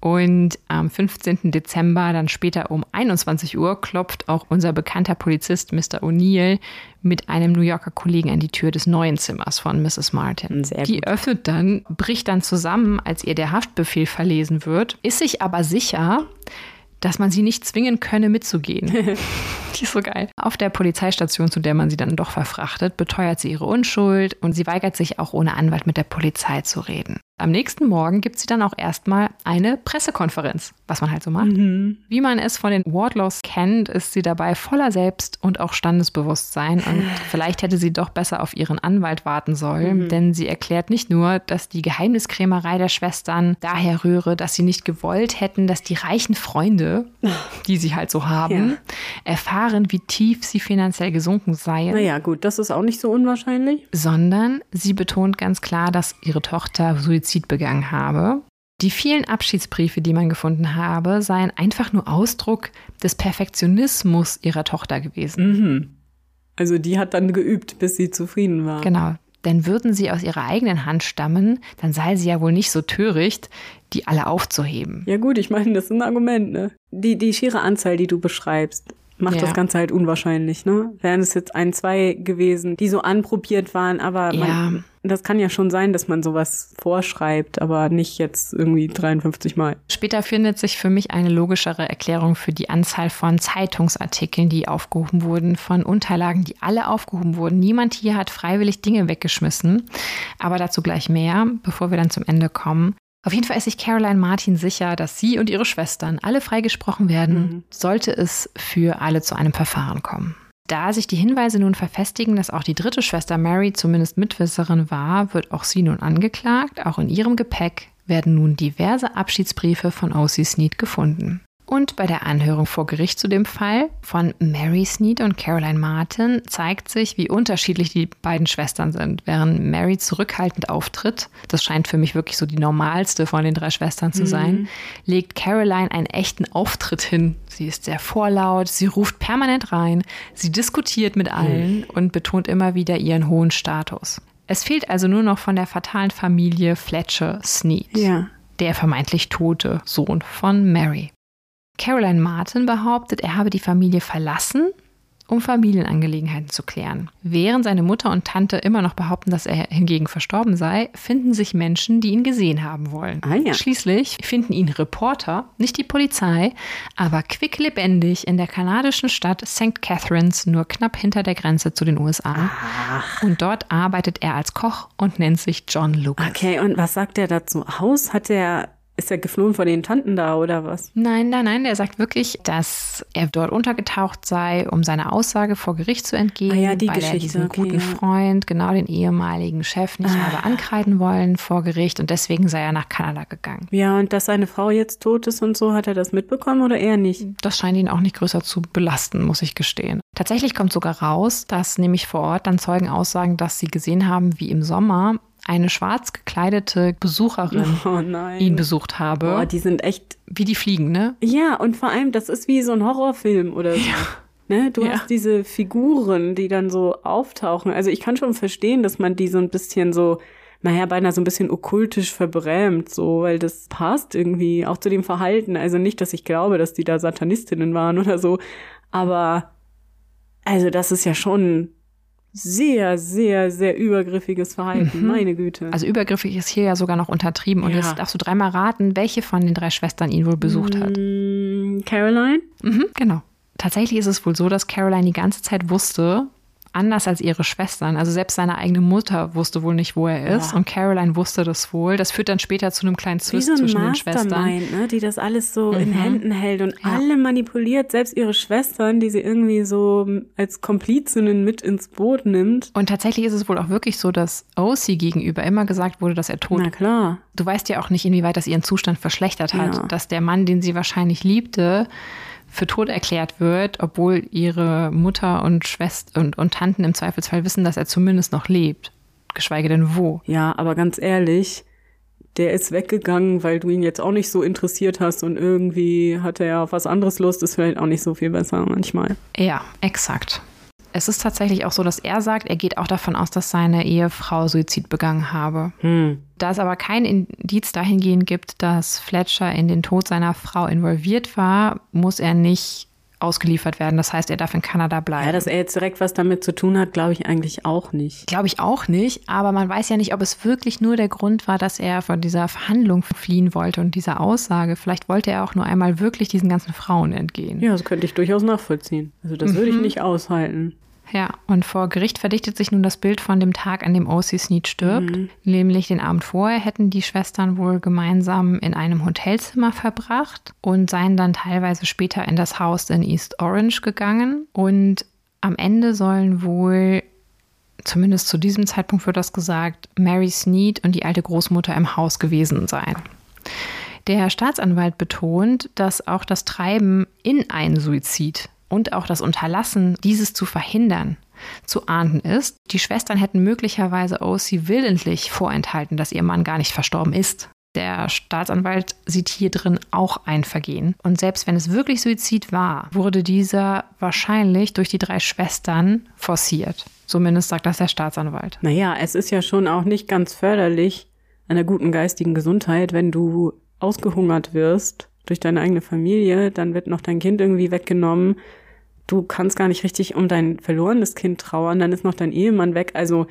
Und am 15. Dezember, dann später um 21 Uhr, klopft auch unser bekannter Polizist Mr. O'Neill mit einem New Yorker Kollegen an die Tür des neuen Zimmers von Mrs. Martin. Sehr die gut. öffnet dann, bricht dann zusammen, als ihr der Haftbefehl verlesen wird, ist sich aber sicher, dass man sie nicht zwingen könne, mitzugehen. Die ist so geil. Auf der Polizeistation, zu der man sie dann doch verfrachtet, beteuert sie ihre Unschuld und sie weigert sich auch ohne Anwalt mit der Polizei zu reden. Am nächsten Morgen gibt sie dann auch erstmal eine Pressekonferenz, was man halt so macht. Wie man es von den Wardlaws kennt, ist sie dabei voller Selbst- und auch Standesbewusstsein und vielleicht hätte sie doch besser auf ihren Anwalt warten sollen, denn sie erklärt nicht nur, dass die Geheimniskrämerei der Schwestern daher rühre, dass sie nicht gewollt hätten, dass die reichen Freunde, die sie halt so haben, Ja. erfahren, wie tief sie finanziell gesunken seien Naja, gut, das ist auch nicht so unwahrscheinlich. sondern sie betont ganz klar, dass ihre Tochter Suizid begangen habe. Die vielen Abschiedsbriefe, die man gefunden habe, seien einfach nur Ausdruck des Perfektionismus ihrer Tochter gewesen. Also die hat dann geübt, bis sie zufrieden war. Genau. Denn würden sie aus ihrer eigenen Hand stammen, dann sei sie ja wohl nicht so töricht, die alle aufzuheben. Ja gut, ich meine, das ist ein Argument, ne? Die, die schiere Anzahl, die du beschreibst, macht Ja. das Ganze halt unwahrscheinlich, ne? Wären es jetzt ein, zwei gewesen, die so anprobiert waren, aber Ja. man, das kann ja schon sein, dass man sowas vorschreibt, aber nicht jetzt irgendwie 53 Mal. Später findet sich für mich eine logischere Erklärung für die Anzahl von Zeitungsartikeln, die aufgehoben wurden, von Unterlagen, die alle aufgehoben wurden. Niemand hier hat freiwillig Dinge weggeschmissen, aber dazu gleich mehr, bevor wir dann zum Ende kommen. Auf jeden Fall ist sich Caroline Martin sicher, dass sie und ihre Schwestern alle freigesprochen werden, sollte es für alle zu einem Verfahren kommen. Da sich die Hinweise nun verfestigen, dass auch die dritte Schwester Mary zumindest Mitwisserin war, wird auch sie nun angeklagt. Auch in ihrem Gepäck werden nun diverse Abschiedsbriefe von O.C. Sneed gefunden. Und bei der Anhörung vor Gericht zu dem Fall von Mary Sneed und Caroline Martin zeigt sich, wie unterschiedlich die beiden Schwestern sind. Während Mary zurückhaltend auftritt, das scheint für mich wirklich so die normalste von den drei Schwestern zu sein, legt Caroline einen echten Auftritt hin. Sie ist sehr vorlaut, sie ruft permanent rein, sie diskutiert mit allen und betont immer wieder ihren hohen Status. Es fehlt also nur noch von der fatalen Familie Fletcher Sneed Ja. der vermeintlich tote Sohn von Mary. Caroline Martin behauptet, er habe die Familie verlassen, um Familienangelegenheiten zu klären. Während seine Mutter und Tante immer noch behaupten, dass er hingegen verstorben sei, finden sich Menschen, die ihn gesehen haben wollen. Ah, ja. Schließlich finden ihn Reporter, nicht die Polizei, aber quicklebendig in der kanadischen Stadt St. Catharines, nur knapp hinter der Grenze zu den USA. Ach. Und dort arbeitet er als Koch und nennt sich John Lucas. Okay, und was sagt er dazu aus? Hat er, ist er geflohen vor den Tanten da oder was? Nein, nein, nein, der sagt wirklich, dass er dort untergetaucht sei, um seiner Aussage vor Gericht zu entgehen, Ah ja, die weil er Geschichte, diesen okay, guten ja. Freund, genau den ehemaligen Chef, nicht Ah. habe ankreiden wollen vor Gericht und deswegen sei er nach Kanada gegangen. Ja, und dass seine Frau jetzt tot ist und so, hat er das mitbekommen oder eher nicht? Das scheint ihn auch nicht größer zu belasten, muss ich gestehen. Tatsächlich kommt sogar raus, dass nämlich vor Ort dann Zeugen aussagen, dass sie gesehen haben, wie im Sommer eine schwarz gekleidete Besucherin Oh ihn besucht habe. Boah, die sind echt. wie die fliegen, ne? Ja, und vor allem, das ist wie so ein Horrorfilm oder so. Ne? Du Ja. hast diese Figuren, die dann so auftauchen. Also ich kann schon verstehen, dass man die so ein bisschen so, naja, beinahe so ein bisschen okkultisch verbrämt, so, weil das passt irgendwie auch zu dem Verhalten. Also nicht, dass ich glaube, dass die da Satanistinnen waren oder so, aber also das ist ja schon sehr, sehr, sehr übergriffiges Verhalten. Meine Güte. Also übergriffig ist hier ja sogar noch untertrieben. Und Ja. jetzt darfst du dreimal raten, welche von den drei Schwestern ihn wohl besucht hat. Mm, Caroline? Mhm, genau. Tatsächlich ist es wohl so, dass Caroline die ganze Zeit wusste, anders als ihre Schwestern. Also selbst seine eigene Mutter wusste wohl nicht, wo er ist. Ja. Und Caroline wusste das wohl. Das führt dann später zu einem kleinen Zwist so ein zwischen den Schwestern. Mastermind, ne? die das alles so in Händen hält und alle manipuliert, selbst ihre Schwestern, die sie irgendwie so als Komplizinnen mit ins Boot nimmt. Und tatsächlich ist es wohl auch wirklich so, dass OC gegenüber immer gesagt wurde, dass er tot Na klar. Du weißt ja auch nicht, inwieweit das ihren Zustand verschlechtert hat, Ja. dass der Mann, den sie wahrscheinlich liebte, für tot erklärt wird, obwohl ihre Mutter und Schwester und, und Tanten im Zweifelsfall wissen, dass er zumindest noch lebt. Geschweige denn wo. Ja, aber ganz ehrlich, der ist weggegangen, weil du ihn jetzt auch nicht so interessiert hast und irgendwie hat er ja auf was anderes Lust, ist vielleicht auch nicht so viel besser manchmal. Ja, exakt. Es ist tatsächlich auch so, dass er sagt, er geht auch davon aus, dass seine Ehefrau Suizid begangen habe. Hm. Da es aber kein Indiz dahingehend gibt, dass Fletcher in den Tod seiner Frau involviert war, muss er nicht ausgeliefert werden. Das heißt, er darf in Kanada bleiben. Ja, dass er jetzt direkt was damit zu tun hat, glaube ich eigentlich auch nicht. Glaube ich auch nicht, aber man weiß ja nicht, ob es wirklich nur der Grund war, dass er von dieser Verhandlung fliehen wollte und dieser Aussage. Vielleicht wollte er auch nur einmal wirklich diesen ganzen Frauen entgehen. Ja, das könnte ich durchaus nachvollziehen. Also das würde ich nicht aushalten. Ja, und vor Gericht verdichtet sich nun das Bild von dem Tag, an dem O.C. Snead stirbt. Nämlich den Abend vorher hätten die Schwestern wohl gemeinsam in einem Hotelzimmer verbracht und seien dann teilweise später in das Haus in East Orange gegangen. Und am Ende sollen wohl, zumindest zu diesem Zeitpunkt wird das gesagt, Mary Snead und die alte Großmutter im Haus gewesen sein. Der Staatsanwalt betont, dass auch das Treiben in einen Suizid und auch das Unterlassen, dieses zu verhindern, zu ahnden ist. Die Schwestern hätten möglicherweise OC willentlich vorenthalten, dass ihr Mann gar nicht verstorben ist. Der Staatsanwalt sieht hier drin auch ein Vergehen. Und selbst wenn es wirklich Suizid war, wurde dieser wahrscheinlich durch die drei Schwestern forciert. Zumindest sagt das der Staatsanwalt. Naja, es ist ja schon auch nicht ganz förderlich einer guten geistigen Gesundheit, wenn du ausgehungert wirst durch deine eigene Familie, dann wird noch dein Kind irgendwie weggenommen. Du kannst gar nicht richtig um dein verlorenes Kind trauern, dann ist noch dein Ehemann weg. Also,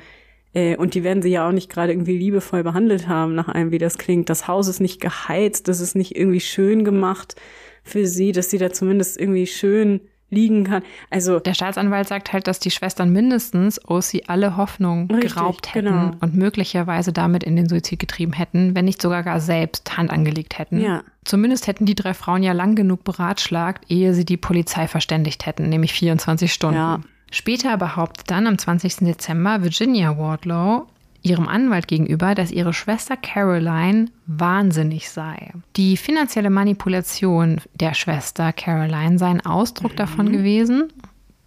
äh, und die werden sie ja auch nicht gerade irgendwie liebevoll behandelt haben, nach allem, wie das klingt. Das Haus ist nicht geheizt, das ist nicht irgendwie schön gemacht für sie, dass sie da zumindest irgendwie schön liegen kann. Also, Der Staatsanwalt sagt halt, dass die Schwestern mindestens OC alle Hoffnung Richtig, geraubt hätten genau. und möglicherweise damit in den Suizid getrieben hätten, wenn nicht sogar gar selbst Hand angelegt hätten. Ja. Zumindest hätten die drei Frauen ja lang genug beratschlagt, ehe sie die Polizei verständigt hätten, nämlich 24 Stunden. Ja. Später behauptet dann am 20. Dezember Virginia Wardlaw ihrem Anwalt gegenüber, dass ihre Schwester Caroline wahnsinnig sei. Die finanzielle Manipulation der Schwester Caroline sei ein Ausdruck davon gewesen,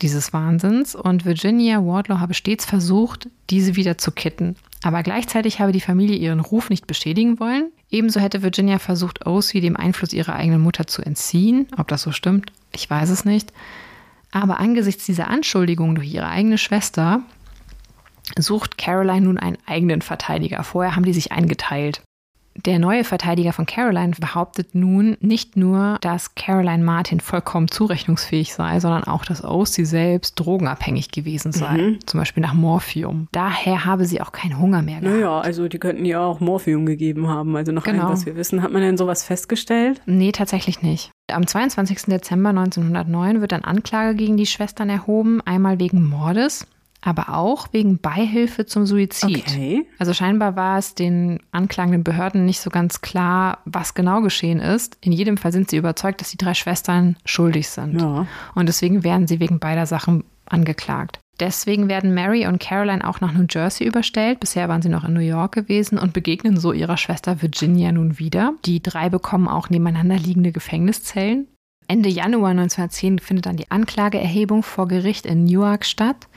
dieses Wahnsinns, und Virginia Wardlaw habe stets versucht, diese wieder zu kitten. Aber gleichzeitig habe die Familie ihren Ruf nicht beschädigen wollen. Ebenso hätte Virginia versucht, OC dem Einfluss ihrer eigenen Mutter zu entziehen. Ob das so stimmt, ich weiß es nicht. Aber angesichts dieser Anschuldigungen durch ihre eigene Schwester sucht Caroline nun einen eigenen Verteidiger. Vorher haben die sich eingeteilt. Der neue Verteidiger von Caroline behauptet nun nicht nur, dass Caroline Martin vollkommen zurechnungsfähig sei, sondern auch, dass Ossie selbst drogenabhängig gewesen sei, mhm. zum Beispiel nach Morphium. Daher habe sie auch keinen Hunger mehr gehabt. Naja, also die könnten ja auch Morphium gegeben haben, also nach genau. allem, was wir wissen. Hat man denn sowas festgestellt? Nee, tatsächlich nicht. Am 22. Dezember 1909 wird dann Anklage gegen die Schwestern erhoben, einmal wegen Mordes aber auch wegen Beihilfe zum Suizid. Okay. Also scheinbar war es den anklagenden Behörden nicht so ganz klar, was genau geschehen ist. In jedem Fall sind sie überzeugt, dass die drei Schwestern schuldig sind. Ja. Und deswegen werden sie wegen beider Sachen angeklagt. Deswegen werden Mary und Caroline auch nach New Jersey überstellt. Bisher waren sie noch in New York gewesen und begegnen so ihrer Schwester Virginia nun wieder. Die drei bekommen auch nebeneinander liegende Gefängniszellen. Ende Januar 1910 findet dann die Anklageerhebung vor Gericht in Newark statt.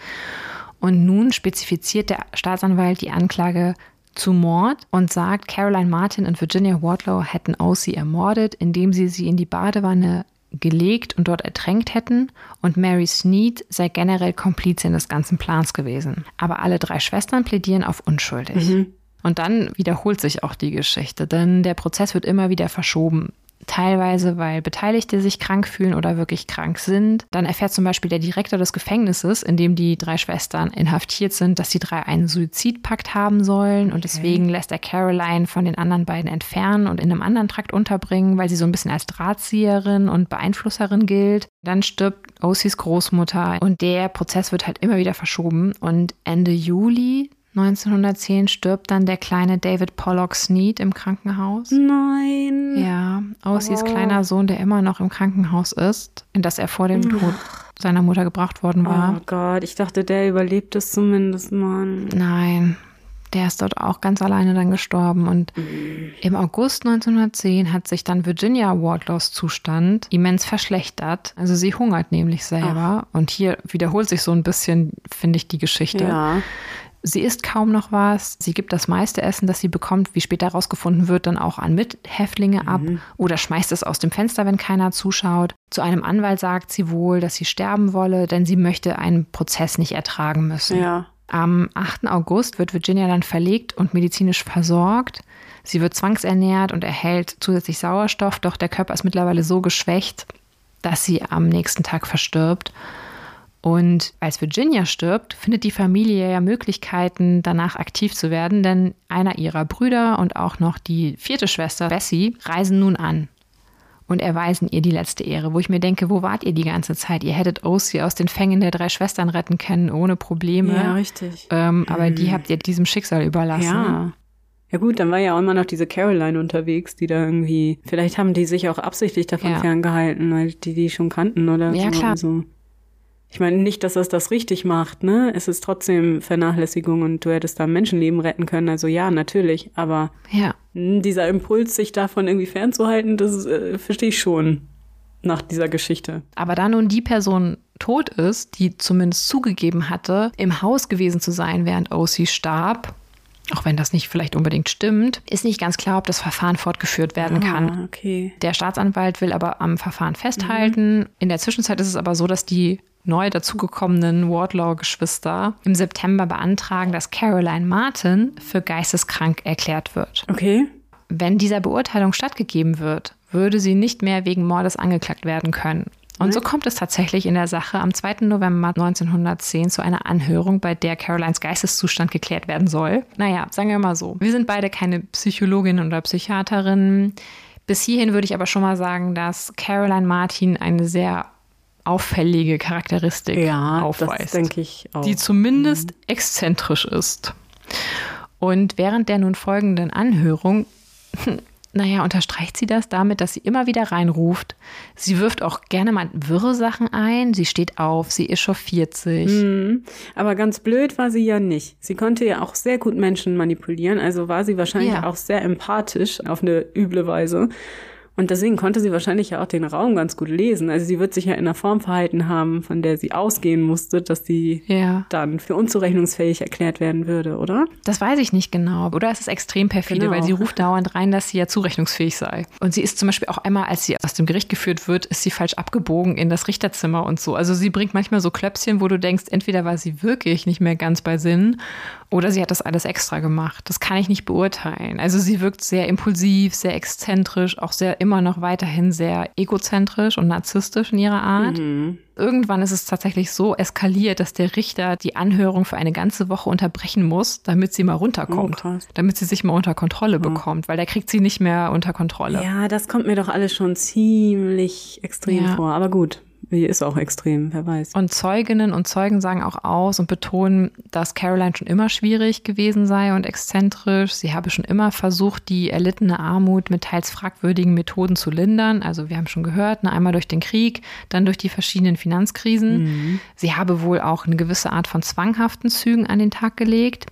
Und nun spezifiziert der Staatsanwalt die Anklage zu Mord und sagt, Caroline Martin und Virginia Wardlow hätten Ossie ermordet, indem sie sie in die Badewanne gelegt und dort ertränkt hätten und Mary Sneed sei generell Komplizin des ganzen Plans gewesen. Aber alle drei Schwestern plädieren auf unschuldig. Mhm. Und dann wiederholt sich auch die Geschichte, denn der Prozess wird immer wieder verschoben teilweise weil Beteiligte sich krank fühlen oder wirklich krank sind. Dann erfährt zum Beispiel der Direktor des Gefängnisses, in dem die drei Schwestern inhaftiert sind, dass die drei einen Suizidpakt haben sollen und deswegen lässt er Caroline von den anderen beiden entfernen und in einem anderen Trakt unterbringen, weil sie so ein bisschen als Drahtzieherin und Beeinflusserin gilt. Dann stirbt Osis Großmutter und der Prozess wird halt immer wieder verschoben und Ende Juli 1910 stirbt dann der kleine David Pollock Sneed im Krankenhaus. Nein. Ja, Aussies oh. kleiner Sohn, der immer noch im Krankenhaus ist, in das er vor dem Tod seiner Mutter gebracht worden war. Oh Gott, ich dachte, der überlebt es zumindest, Mann. Nein, der ist dort auch ganz alleine dann gestorben. Und mhm. im August 1910 hat sich dann Virginia Wardlaws Zustand immens verschlechtert. Also sie hungert nämlich selber. Ach. Und hier wiederholt sich so ein bisschen, finde ich, die Geschichte. Ja. Sie isst kaum noch was. Sie gibt das meiste Essen, das sie bekommt, wie später herausgefunden wird, dann auch an Mithäftlinge ab mhm. oder schmeißt es aus dem Fenster, wenn keiner zuschaut. Zu einem Anwalt sagt sie wohl, dass sie sterben wolle, denn sie möchte einen Prozess nicht ertragen müssen. Ja. Am 8. August wird Virginia dann verlegt und medizinisch versorgt. Sie wird zwangsernährt und erhält zusätzlich Sauerstoff, doch der Körper ist mittlerweile so geschwächt, dass sie am nächsten Tag verstirbt. Und als Virginia stirbt, findet die Familie ja Möglichkeiten, danach aktiv zu werden, denn einer ihrer Brüder und auch noch die vierte Schwester, Bessie, reisen nun an und erweisen ihr die letzte Ehre, wo ich mir denke, wo wart ihr die ganze Zeit? Ihr hättet Osie aus den Fängen der drei Schwestern retten können, ohne Probleme. Ja, richtig. Ähm, aber die mhm. habt ihr diesem Schicksal überlassen. Ja. Ja gut, dann war ja auch immer noch diese Caroline unterwegs, die da irgendwie, vielleicht haben die sich auch absichtlich davon ja. ferngehalten, weil die die schon kannten oder ja, so. Klar. Also. Ich meine nicht, dass das das richtig macht, ne? Es ist trotzdem Vernachlässigung und du hättest da Menschenleben retten können. Also ja, natürlich. Aber ja. dieser Impuls, sich davon irgendwie fernzuhalten, das äh, verstehe ich schon nach dieser Geschichte. Aber da nun die Person tot ist, die zumindest zugegeben hatte, im Haus gewesen zu sein, während OC starb, auch wenn das nicht vielleicht unbedingt stimmt, ist nicht ganz klar, ob das Verfahren fortgeführt werden ah, kann. Okay. Der Staatsanwalt will aber am Verfahren festhalten. Mhm. In der Zwischenzeit ist es aber so, dass die neu dazugekommenen Wardlaw-Geschwister im September beantragen, dass Caroline Martin für geisteskrank erklärt wird. Okay. Wenn dieser Beurteilung stattgegeben wird, würde sie nicht mehr wegen Mordes angeklagt werden können. Und so kommt es tatsächlich in der Sache am 2. November 1910 zu einer Anhörung, bei der Carolines Geisteszustand geklärt werden soll. Naja, sagen wir mal so. Wir sind beide keine Psychologin oder Psychiaterin. Bis hierhin würde ich aber schon mal sagen, dass Caroline Martin eine sehr auffällige Charakteristik ja, aufweist. Denke ich auch. Die zumindest mhm. exzentrisch ist. Und während der nun folgenden Anhörung, naja, unterstreicht sie das damit, dass sie immer wieder reinruft. Sie wirft auch gerne mal wirre Sachen ein. Sie steht auf, sie echauffiert sich. Mhm. Aber ganz blöd war sie ja nicht. Sie konnte ja auch sehr gut Menschen manipulieren. Also war sie wahrscheinlich ja. auch sehr empathisch auf eine üble Weise. Und deswegen konnte sie wahrscheinlich ja auch den Raum ganz gut lesen. Also sie wird sich ja in einer Form verhalten haben, von der sie ausgehen musste, dass sie Ja. dann für unzurechnungsfähig erklärt werden würde, oder? Das weiß ich nicht genau. Oder es ist extrem perfide, Genau. weil sie ruft dauernd rein, dass sie ja zurechnungsfähig sei. Und sie ist zum Beispiel auch einmal, als sie aus dem Gericht geführt wird, ist sie falsch abgebogen in das Richterzimmer und so. Also sie bringt manchmal so Klöpschen, wo du denkst, entweder war sie wirklich nicht mehr ganz bei Sinn oder sie hat das alles extra gemacht. Das kann ich nicht beurteilen. Also sie wirkt sehr impulsiv, sehr exzentrisch, auch sehr immer noch weiterhin sehr egozentrisch und narzisstisch in ihrer Art. Irgendwann ist es tatsächlich so eskaliert, dass der Richter die Anhörung für eine ganze Woche unterbrechen muss, damit sie mal runterkommt, Oh, damit sie sich mal unter Kontrolle bekommt, weil der kriegt sie nicht mehr unter Kontrolle. Ja, das kommt mir doch alles schon ziemlich extrem Ja. vor. Aber gut, hier ist auch extrem, wer weiß. Und Zeuginnen und Zeugen sagen auch aus und betonen, dass Caroline schon immer schwierig gewesen sei und exzentrisch. Sie habe schon immer versucht, die erlittene Armut mit teils fragwürdigen Methoden zu lindern. Also wir haben schon gehört, ne, einmal durch den Krieg, dann durch die verschiedenen Finanzkrisen. Sie habe wohl auch eine gewisse Art von zwanghaften Zügen an den Tag gelegt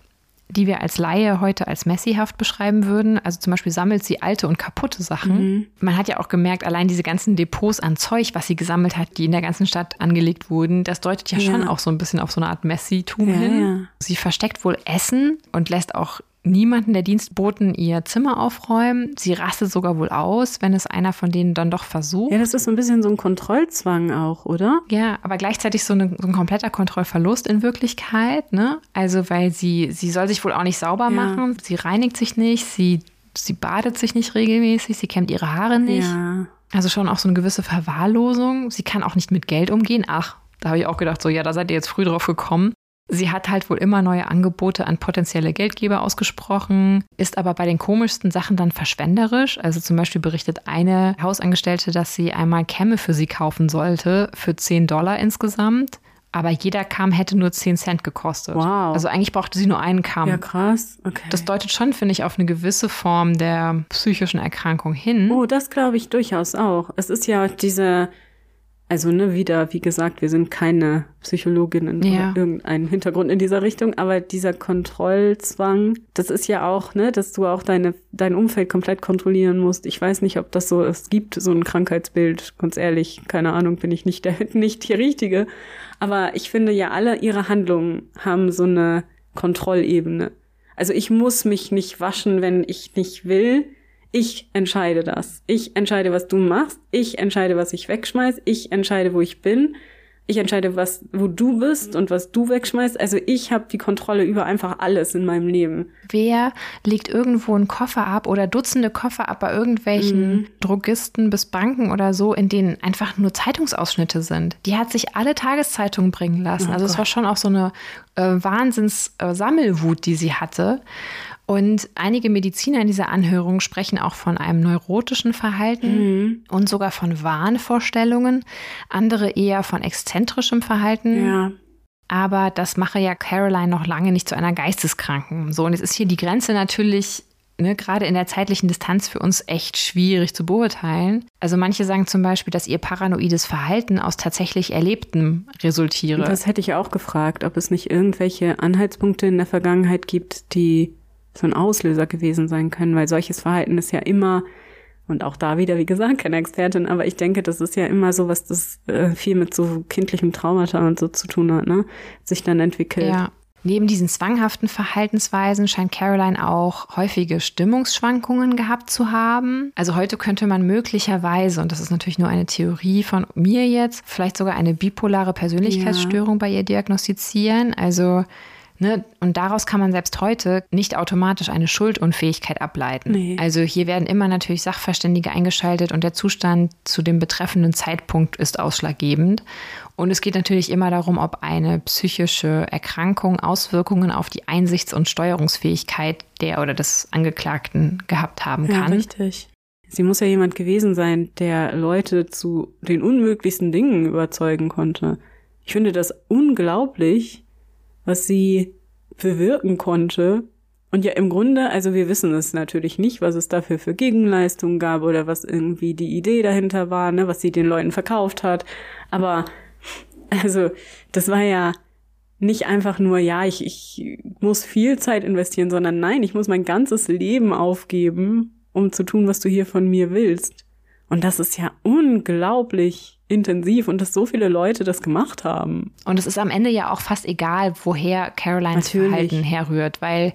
die wir als Laie heute als messihaft beschreiben würden. Also zum Beispiel sammelt sie alte und kaputte Sachen. Man hat ja auch gemerkt, allein diese ganzen Depots an Zeug, was sie gesammelt hat, die in der ganzen Stadt angelegt wurden, das deutet ja, schon Ja. auch so ein bisschen auf so eine Art Messitum Ja, hin. ja. Sie versteckt wohl Essen und lässt auch niemanden der Dienstboten ihr Zimmer aufräumen. Sie rastet sogar wohl aus, wenn es einer von denen dann doch versucht. Ja, das ist so ein bisschen so ein Kontrollzwang auch, oder? Ja, aber gleichzeitig so, eine, so ein kompletter Kontrollverlust in Wirklichkeit, ne? Also, weil sie, sie soll sich wohl auch nicht sauber Ja. machen, sie reinigt sich nicht, sie, sie badet sich nicht regelmäßig, sie kämmt ihre Haare nicht. Ja. Also schon auch so eine gewisse Verwahrlosung. Sie kann auch nicht mit Geld umgehen. Ach, da habe ich auch gedacht, so, ja, da seid ihr jetzt früh drauf gekommen. Sie hat halt wohl immer neue Angebote an potenzielle Geldgeber ausgesprochen, ist aber bei den komischsten Sachen dann verschwenderisch. Also zum Beispiel berichtet eine Hausangestellte, dass sie einmal Kämme für sie kaufen sollte, für 10 Dollar insgesamt. Aber jeder Kamm hätte nur 10 Cent gekostet. Wow. Also eigentlich brauchte sie nur einen Kamm. Ja, krass. Okay. Das deutet schon, finde ich, auf eine gewisse Form der psychischen Erkrankung hin. Oh, das glaube ich durchaus auch. Es ist ja diese, also ne, wieder, wie gesagt, wir sind keine Psychologinnen Ja. oder irgendeinen Hintergrund in dieser Richtung, aber dieser Kontrollzwang, das ist ja auch, ne, dass du auch deine, dein Umfeld komplett kontrollieren musst. Ich weiß nicht, ob das so, es gibt so ein Krankheitsbild, ganz ehrlich, keine Ahnung, bin ich nicht der, nicht die Richtige. Aber ich finde ja, alle ihre Handlungen haben so eine Kontrollebene. Also ich muss mich nicht waschen, wenn ich nicht will. Ich entscheide das. Ich entscheide, was du machst. Ich entscheide, was ich wegschmeiß. Ich entscheide, wo ich bin. Ich entscheide, was, wo du bist und was du wegschmeißt. Also ich habe die Kontrolle über einfach alles in meinem Leben. Wer legt irgendwo einen Koffer ab oder Dutzende Koffer ab bei irgendwelchen Drogisten bis Banken oder so, in denen einfach nur Zeitungsausschnitte sind? Die hat sich alle Tageszeitungen bringen lassen. also es war schon auch so eine äh, Wahnsinns-Sammelwut, die sie hatte. Und einige Mediziner in dieser Anhörung sprechen auch von einem neurotischen Verhalten und sogar von Wahnvorstellungen, andere eher von exzentrischem Verhalten. Ja. Aber das mache ja Caroline noch lange nicht zu einer Geisteskranken. So, und jetzt ist hier die Grenze natürlich, ne, gerade in der zeitlichen Distanz für uns echt schwierig zu beurteilen. Also manche sagen zum Beispiel, dass ihr paranoides Verhalten aus tatsächlich Erlebtem resultiere. Das hätte ich auch gefragt, ob es nicht irgendwelche Anhaltspunkte in der Vergangenheit gibt, die so ein Auslöser gewesen sein können, weil solches Verhalten ist ja immer, und auch da wieder, wie gesagt, keine Expertin, aber ich denke, das ist ja immer so, was das äh, viel mit so kindlichem Traumata und so zu tun hat, ne? Sich dann entwickelt. Ja. Neben diesen zwanghaften Verhaltensweisen scheint Caroline auch häufige Stimmungsschwankungen gehabt zu haben. Also heute könnte man möglicherweise, und das ist natürlich nur eine Theorie von mir jetzt, vielleicht sogar eine bipolare Persönlichkeitsstörung bei ihr diagnostizieren. Also Ne, und daraus kann man selbst heute nicht automatisch eine Schuldunfähigkeit ableiten. Nee. Also hier werden immer natürlich Sachverständige eingeschaltet und der Zustand zu dem betreffenden Zeitpunkt ist ausschlaggebend. Und es geht natürlich immer darum, ob eine psychische Erkrankung Auswirkungen auf die Einsichts- und Steuerungsfähigkeit der oder des Angeklagten gehabt haben Ja, kann. richtig. Sie muss ja jemand gewesen sein, der Leute zu den unmöglichsten Dingen überzeugen konnte. Ich finde das unglaublich, was sie bewirken konnte. Und ja, im Grunde, also wir wissen es natürlich nicht, was es dafür für Gegenleistungen gab oder was irgendwie die Idee dahinter war, ne, was sie den Leuten verkauft hat. Aber, also, das war ja nicht einfach nur, ja, ich, ich muss viel Zeit investieren, sondern nein, ich muss mein ganzes Leben aufgeben, um zu tun, was du hier von mir willst. Und das ist ja unglaublich intensiv und dass so viele Leute das gemacht haben. Und es ist am Ende ja auch fast egal, woher Carolines Natürlich. Verhalten herrührt, weil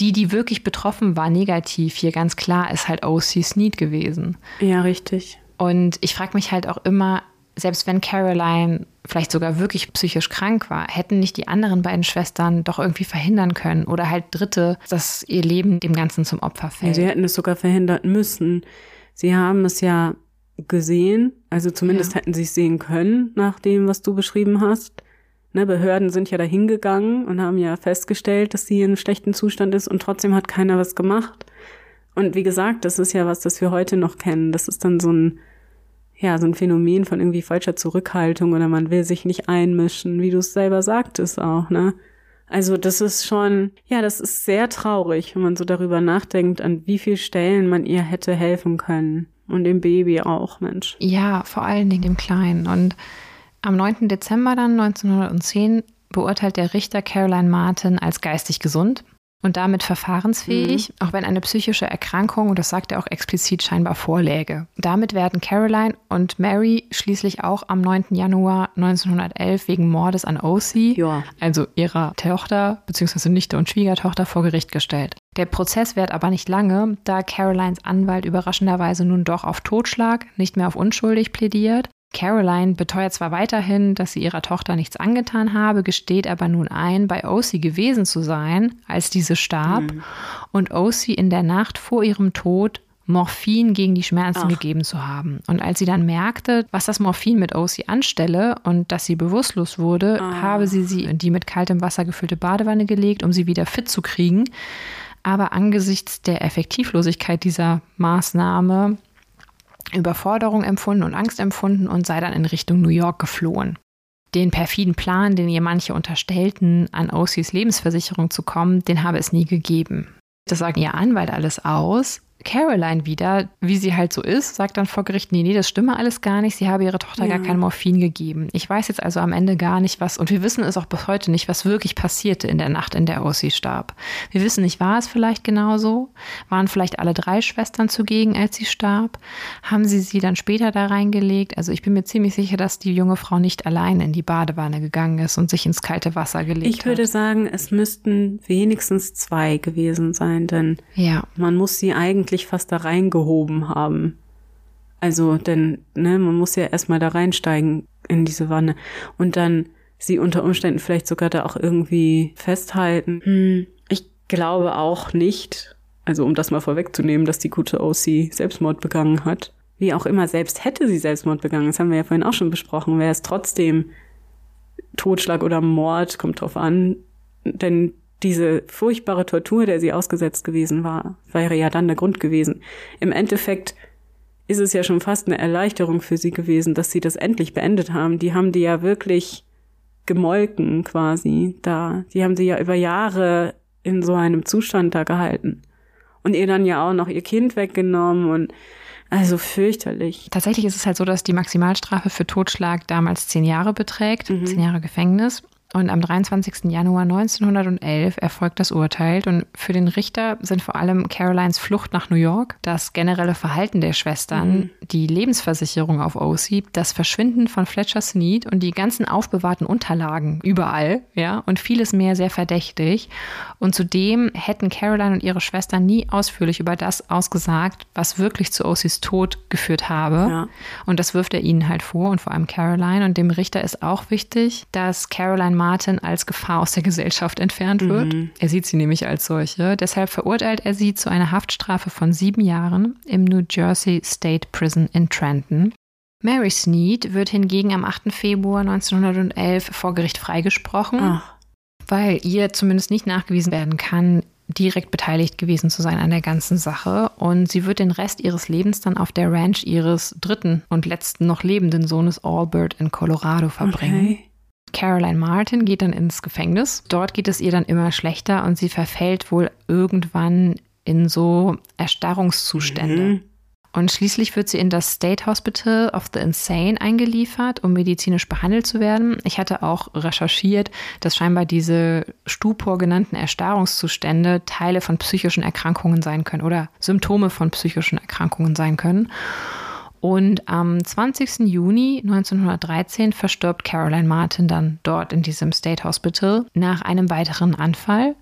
die, die wirklich betroffen war, negativ, hier ganz klar ist halt O.C. Sneed gewesen. Ja, richtig. Und ich frage mich halt auch immer, selbst wenn Caroline vielleicht sogar wirklich psychisch krank war, hätten nicht die anderen beiden Schwestern doch irgendwie verhindern können oder halt Dritte, dass ihr Leben dem Ganzen zum Opfer fällt. Ja, sie hätten es sogar verhindern müssen. Sie haben es ja gesehen, also zumindest ja. hätten sie es sehen können, nach dem, was du beschrieben hast. Ne, Behörden sind ja da hingegangen und haben ja festgestellt, dass sie in einem schlechten Zustand ist und trotzdem hat keiner was gemacht. Und wie gesagt, das ist ja was, das wir heute noch kennen. Das ist dann so ein, ja, so ein Phänomen von irgendwie falscher Zurückhaltung oder man will sich nicht einmischen, wie du es selber sagtest auch, ne? Also das ist schon, ja, das ist sehr traurig, wenn man so darüber nachdenkt, an wie vielen Stellen man ihr hätte helfen können. Und dem Baby auch, Mensch. Ja, vor allen Dingen dem Kleinen. Und am 9. Dezember dann 1910 beurteilt der Richter Caroline Martin als geistig gesund und damit verfahrensfähig, mhm. auch wenn eine psychische Erkrankung, und das sagt er auch explizit, scheinbar vorläge. Damit werden Caroline und Mary schließlich auch am 9. Januar 1911 wegen Mordes an O.C., ja. also ihrer Tochter bzw. Nichte und Schwiegertochter, vor Gericht gestellt. Der Prozess währt aber nicht lange, da Carolines Anwalt überraschenderweise nun doch auf Totschlag, nicht mehr auf unschuldig plädiert Caroline beteuert zwar weiterhin, dass sie ihrer Tochter nichts angetan habe, gesteht aber nun ein, bei OC gewesen zu sein, als diese starb mhm. und OC in der Nacht vor ihrem Tod Morphin gegen die Schmerzen Ach. gegeben zu haben. Und als sie dann merkte, was das Morphin mit OC anstelle und dass sie bewusstlos wurde, ah. habe sie sie in die mit kaltem Wasser gefüllte Badewanne gelegt, um sie wieder fit zu kriegen. Aber angesichts der Effektivlosigkeit dieser Maßnahme Überforderung empfunden und Angst empfunden und sei dann in Richtung New York geflohen. Den perfiden Plan, den ihr manche unterstellten, an OCs Lebensversicherung zu kommen, den habe es nie gegeben. Das sagen ihr Anwalt alles aus, Caroline wieder, wie sie halt so ist, sagt dann vor Gericht, nee, nee, das stimme alles gar nicht. Sie habe ihrer Tochter ja. gar kein Morphin gegeben. Ich weiß jetzt also am Ende gar nicht, was, und wir wissen es auch bis heute nicht, was wirklich passierte in der Nacht, in der Ossi starb. Wir wissen nicht, war es vielleicht genauso? Waren vielleicht alle drei Schwestern zugegen, als sie starb? Haben sie sie dann später da reingelegt? Also ich bin mir ziemlich sicher, dass die junge Frau nicht allein in die Badewanne gegangen ist und sich ins kalte Wasser gelegt hat. Ich würde sagen, es müssten wenigstens zwei gewesen sein, denn ja. man muss sie eigentlich wirklich fast da reingehoben haben. Also, denn, ne, man muss ja erstmal da reinsteigen in diese Wanne und dann sie unter Umständen vielleicht sogar da auch irgendwie festhalten. Hm, ich glaube auch nicht, also um das mal vorwegzunehmen, dass die gute OC Selbstmord begangen hat. Wie auch immer, selbst hätte sie Selbstmord begangen, das haben wir ja vorhin auch schon besprochen, wäre es trotzdem Totschlag oder Mord, kommt drauf an, denn diese furchtbare Tortur, der sie ausgesetzt gewesen war, wäre ja dann der Grund gewesen. Im Endeffekt ist es ja schon fast eine Erleichterung für sie gewesen, dass sie das endlich beendet haben. Die haben die ja wirklich gemolken quasi da. Die haben sie ja über Jahre in so einem Zustand da gehalten. Und ihr dann ja auch noch ihr Kind weggenommen und also fürchterlich. Tatsächlich ist es halt so, dass die Maximalstrafe für Totschlag damals zehn Jahre beträgt, mhm. zehn Jahre Gefängnis. Und am 23. Januar 1911 erfolgt das Urteil. Und für den Richter sind vor allem Carolines Flucht nach New York, das generelle Verhalten der Schwestern, mhm. die Lebensversicherung auf OC, das Verschwinden von Fletcher Sneed und die ganzen aufbewahrten Unterlagen überall, ja, und vieles mehr sehr verdächtig. Und zudem hätten Caroline und ihre Schwestern nie ausführlich über das ausgesagt, was wirklich zu OCs Tod geführt habe. Ja. Und das wirft er ihnen halt vor und vor allem Caroline. Und dem Richter ist auch wichtig, dass Caroline Martin als Gefahr aus der Gesellschaft entfernt wird. Mhm. Er sieht sie nämlich als solche. Deshalb verurteilt er sie zu einer Haftstrafe von sieben Jahren im New Jersey State Prison in Trenton. Mary Sneed wird hingegen am 8. Februar 1911 vor Gericht freigesprochen, Ach. weil ihr zumindest nicht nachgewiesen werden kann, direkt beteiligt gewesen zu sein an der ganzen Sache. Und sie wird den Rest ihres Lebens dann auf der Ranch ihres dritten und letzten noch lebenden Sohnes Albert in Colorado verbringen. Okay. Caroline Martin geht dann ins Gefängnis. Dort geht es ihr dann immer schlechter und sie verfällt wohl irgendwann in so Erstarrungszustände. Mhm. Und schließlich wird sie in das State Hospital of the Insane eingeliefert, um medizinisch behandelt zu werden. Ich hatte auch recherchiert, dass scheinbar diese Stupor genannten Erstarrungszustände Teile von psychischen Erkrankungen sein können oder Symptome von psychischen Erkrankungen sein können. Und am 20. Juni 1913 verstirbt Caroline Martin dann dort in diesem State Hospital nach einem weiteren Anfall.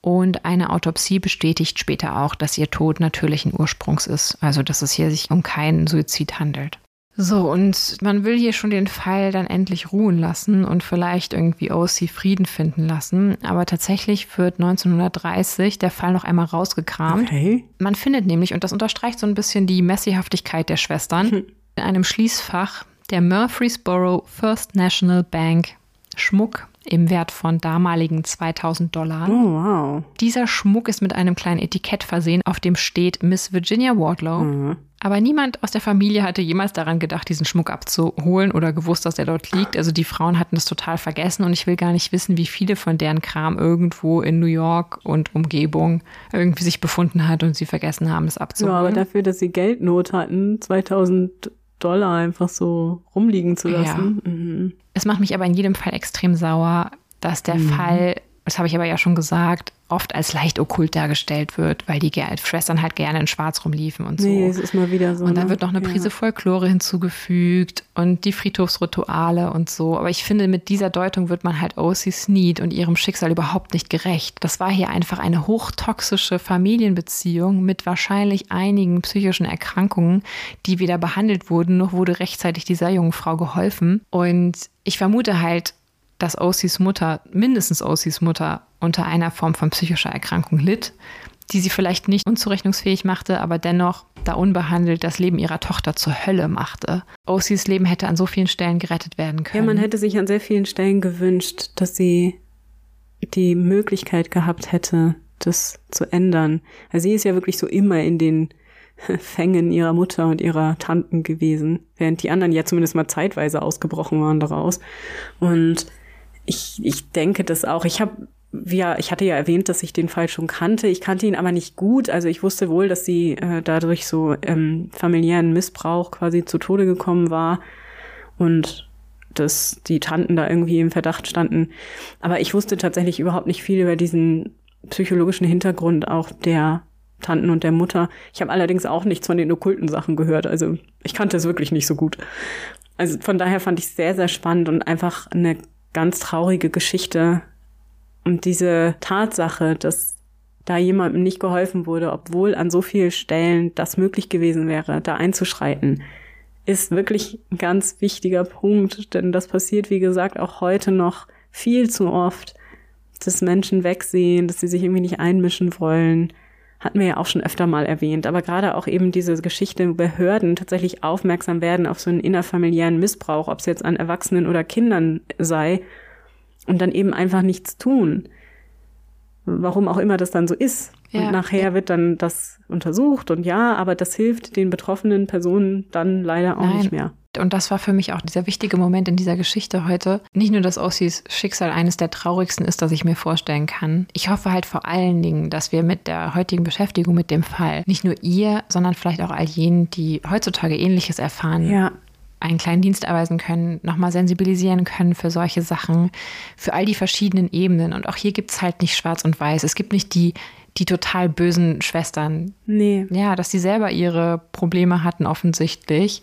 Und eine Autopsie bestätigt später auch, dass ihr Tod natürlichen Ursprungs ist, also dass es hier sich um keinen Suizid handelt. So, und man will hier schon den Fall dann endlich ruhen lassen und vielleicht irgendwie OC Frieden finden lassen. Aber tatsächlich wird 1930 der Fall noch einmal rausgekramt. Okay. Man findet nämlich, und das unterstreicht so ein bisschen die Messihaftigkeit der Schwestern, Hm. in einem Schließfach der Murfreesboro First National Bank Schmuck im Wert von damaligen 2000 Dollar. Oh, wow. Dieser Schmuck ist mit einem kleinen Etikett versehen, auf dem steht Miss Virginia Wardlow. Mhm. Aber niemand aus der Familie hatte jemals daran gedacht, diesen Schmuck abzuholen oder gewusst, dass er dort liegt. Also die Frauen hatten das total vergessen und ich will gar nicht wissen, wie viele von deren Kram irgendwo in New York und Umgebung irgendwie sich befunden hat und sie vergessen haben, Ja, abzuholen. aber dafür, dass sie Geldnot hatten, 2000 Dollar einfach so rumliegen zu lassen. Mhm. Es macht mich aber in jedem Fall extrem sauer, dass der Fall, das habe ich aber ja schon gesagt, oft als leicht okkult dargestellt wird, weil die Schwestern halt gerne in Schwarz rumliefen und so. Nee, es ist mal wieder so. Und dann ne? wird noch eine Ja. Prise Folklore hinzugefügt und die Friedhofsrituale und so. Aber ich finde, mit dieser Deutung wird man halt O.C. Sneed und ihrem Schicksal überhaupt nicht gerecht. Das war hier einfach eine hochtoxische Familienbeziehung mit wahrscheinlich einigen psychischen Erkrankungen, die weder behandelt wurden, noch wurde rechtzeitig dieser jungen Frau geholfen. Und ich vermute halt, dass O.C.s Mutter, mindestens O.C.s Mutter, unter einer Form von psychischer Erkrankung litt, die sie vielleicht nicht unzurechnungsfähig machte, aber dennoch, da unbehandelt, das Leben ihrer Tochter zur Hölle machte. O.C.s Leben hätte an so vielen Stellen gerettet werden Ja, können. man hätte sich an sehr vielen Stellen gewünscht, dass sie die Möglichkeit gehabt hätte, das zu ändern. Also sie ist ja wirklich so immer in den Fängen ihrer Mutter und ihrer Tanten gewesen, während die anderen ja zumindest mal zeitweise ausgebrochen waren daraus. Und ich, ich denke das auch. Ich habe ja, ich hatte ja erwähnt, dass ich den Fall schon kannte. Ich kannte ihn aber nicht gut. Also ich wusste wohl, dass sie äh, dadurch so ähm, familiären Missbrauch quasi zu Tode gekommen war und dass die Tanten da irgendwie im Verdacht standen. Aber ich wusste tatsächlich überhaupt nicht viel über diesen psychologischen Hintergrund auch der Tanten und der Mutter. Ich habe allerdings auch nichts von den okkulten Sachen gehört. Also ich kannte es wirklich nicht so gut. Also von daher fand ich es sehr, sehr spannend und einfach eine ganz traurige Geschichte. Und diese Tatsache, dass da jemandem nicht geholfen wurde, obwohl an so vielen Stellen das möglich gewesen wäre, da einzuschreiten, ist wirklich ein ganz wichtiger Punkt, denn das passiert, wie gesagt, auch heute noch viel zu oft, dass Menschen wegsehen, dass sie sich irgendwie nicht einmischen wollen. Hatten wir ja auch schon öfter mal erwähnt, aber gerade auch eben diese Geschichte, wo Behörden tatsächlich aufmerksam werden auf so einen innerfamiliären Missbrauch, ob es jetzt an Erwachsenen oder Kindern sei, und dann eben einfach nichts tun. Warum auch immer das dann so ist. Ja. Und nachher wird dann das untersucht und ja, aber das hilft den betroffenen Personen dann leider auch Nein. nicht mehr. Und das war für mich auch dieser wichtige Moment in dieser Geschichte heute. Nicht nur, dass Ossis Schicksal eines der traurigsten ist, das ich mir vorstellen kann. Ich hoffe halt vor allen Dingen, dass wir mit der heutigen Beschäftigung mit dem Fall nicht nur ihr, sondern vielleicht auch all jenen, die heutzutage Ähnliches erfahren, Ja, einen kleinen Dienst erweisen können, nochmal sensibilisieren können für solche Sachen, für all die verschiedenen Ebenen. Und auch hier gibt es halt nicht schwarz und weiß. Es gibt nicht die, die total bösen Schwestern. nee. Ja, dass sie selber ihre Probleme hatten offensichtlich.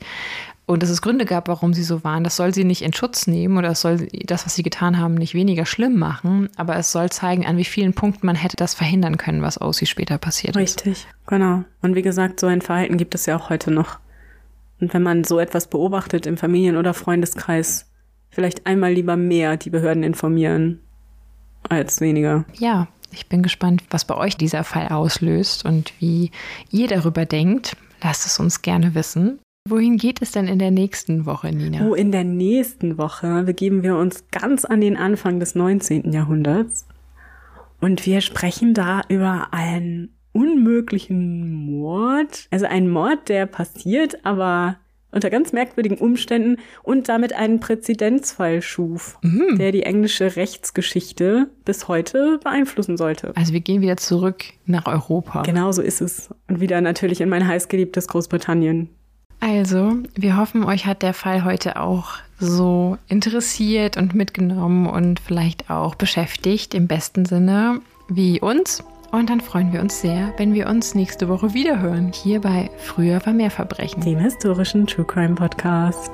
Und dass es Gründe gab, warum sie so waren. Das soll sie nicht in Schutz nehmen oder es soll das, was sie getan haben, nicht weniger schlimm machen. Aber es soll zeigen, an wie vielen Punkten man hätte das verhindern können, was aus sie später passiert ist. Richtig, genau. Und wie gesagt, so ein Verhalten gibt es ja auch heute noch. Und wenn man so etwas beobachtet im Familien- oder Freundeskreis, vielleicht einmal lieber mehr die Behörden informieren als weniger. Ja, ich bin gespannt, was bei euch dieser Fall auslöst und wie ihr darüber denkt. Lasst es uns gerne wissen. Wohin geht es denn in der nächsten Woche, Nina? Oh, in der nächsten Woche begeben wir uns ganz an den Anfang des 19. Jahrhunderts. Und wir sprechen da über einen unmöglichen Mord. Also ein Mord, der passiert, aber unter ganz merkwürdigen Umständen und damit einen Präzedenzfall schuf, der die englische Rechtsgeschichte bis heute beeinflussen sollte. Also wir gehen wieder zurück nach Europa. Genau so ist es. Und wieder natürlich in mein heißgeliebtes Großbritannien. Also, wir hoffen, euch hat der Fall heute auch so interessiert und mitgenommen und vielleicht auch beschäftigt im besten Sinne wie uns. Und dann freuen wir uns sehr, wenn wir uns nächste Woche wiederhören. Hier bei Früher war mehr Verbrechen. Dem historischen True Crime Podcast.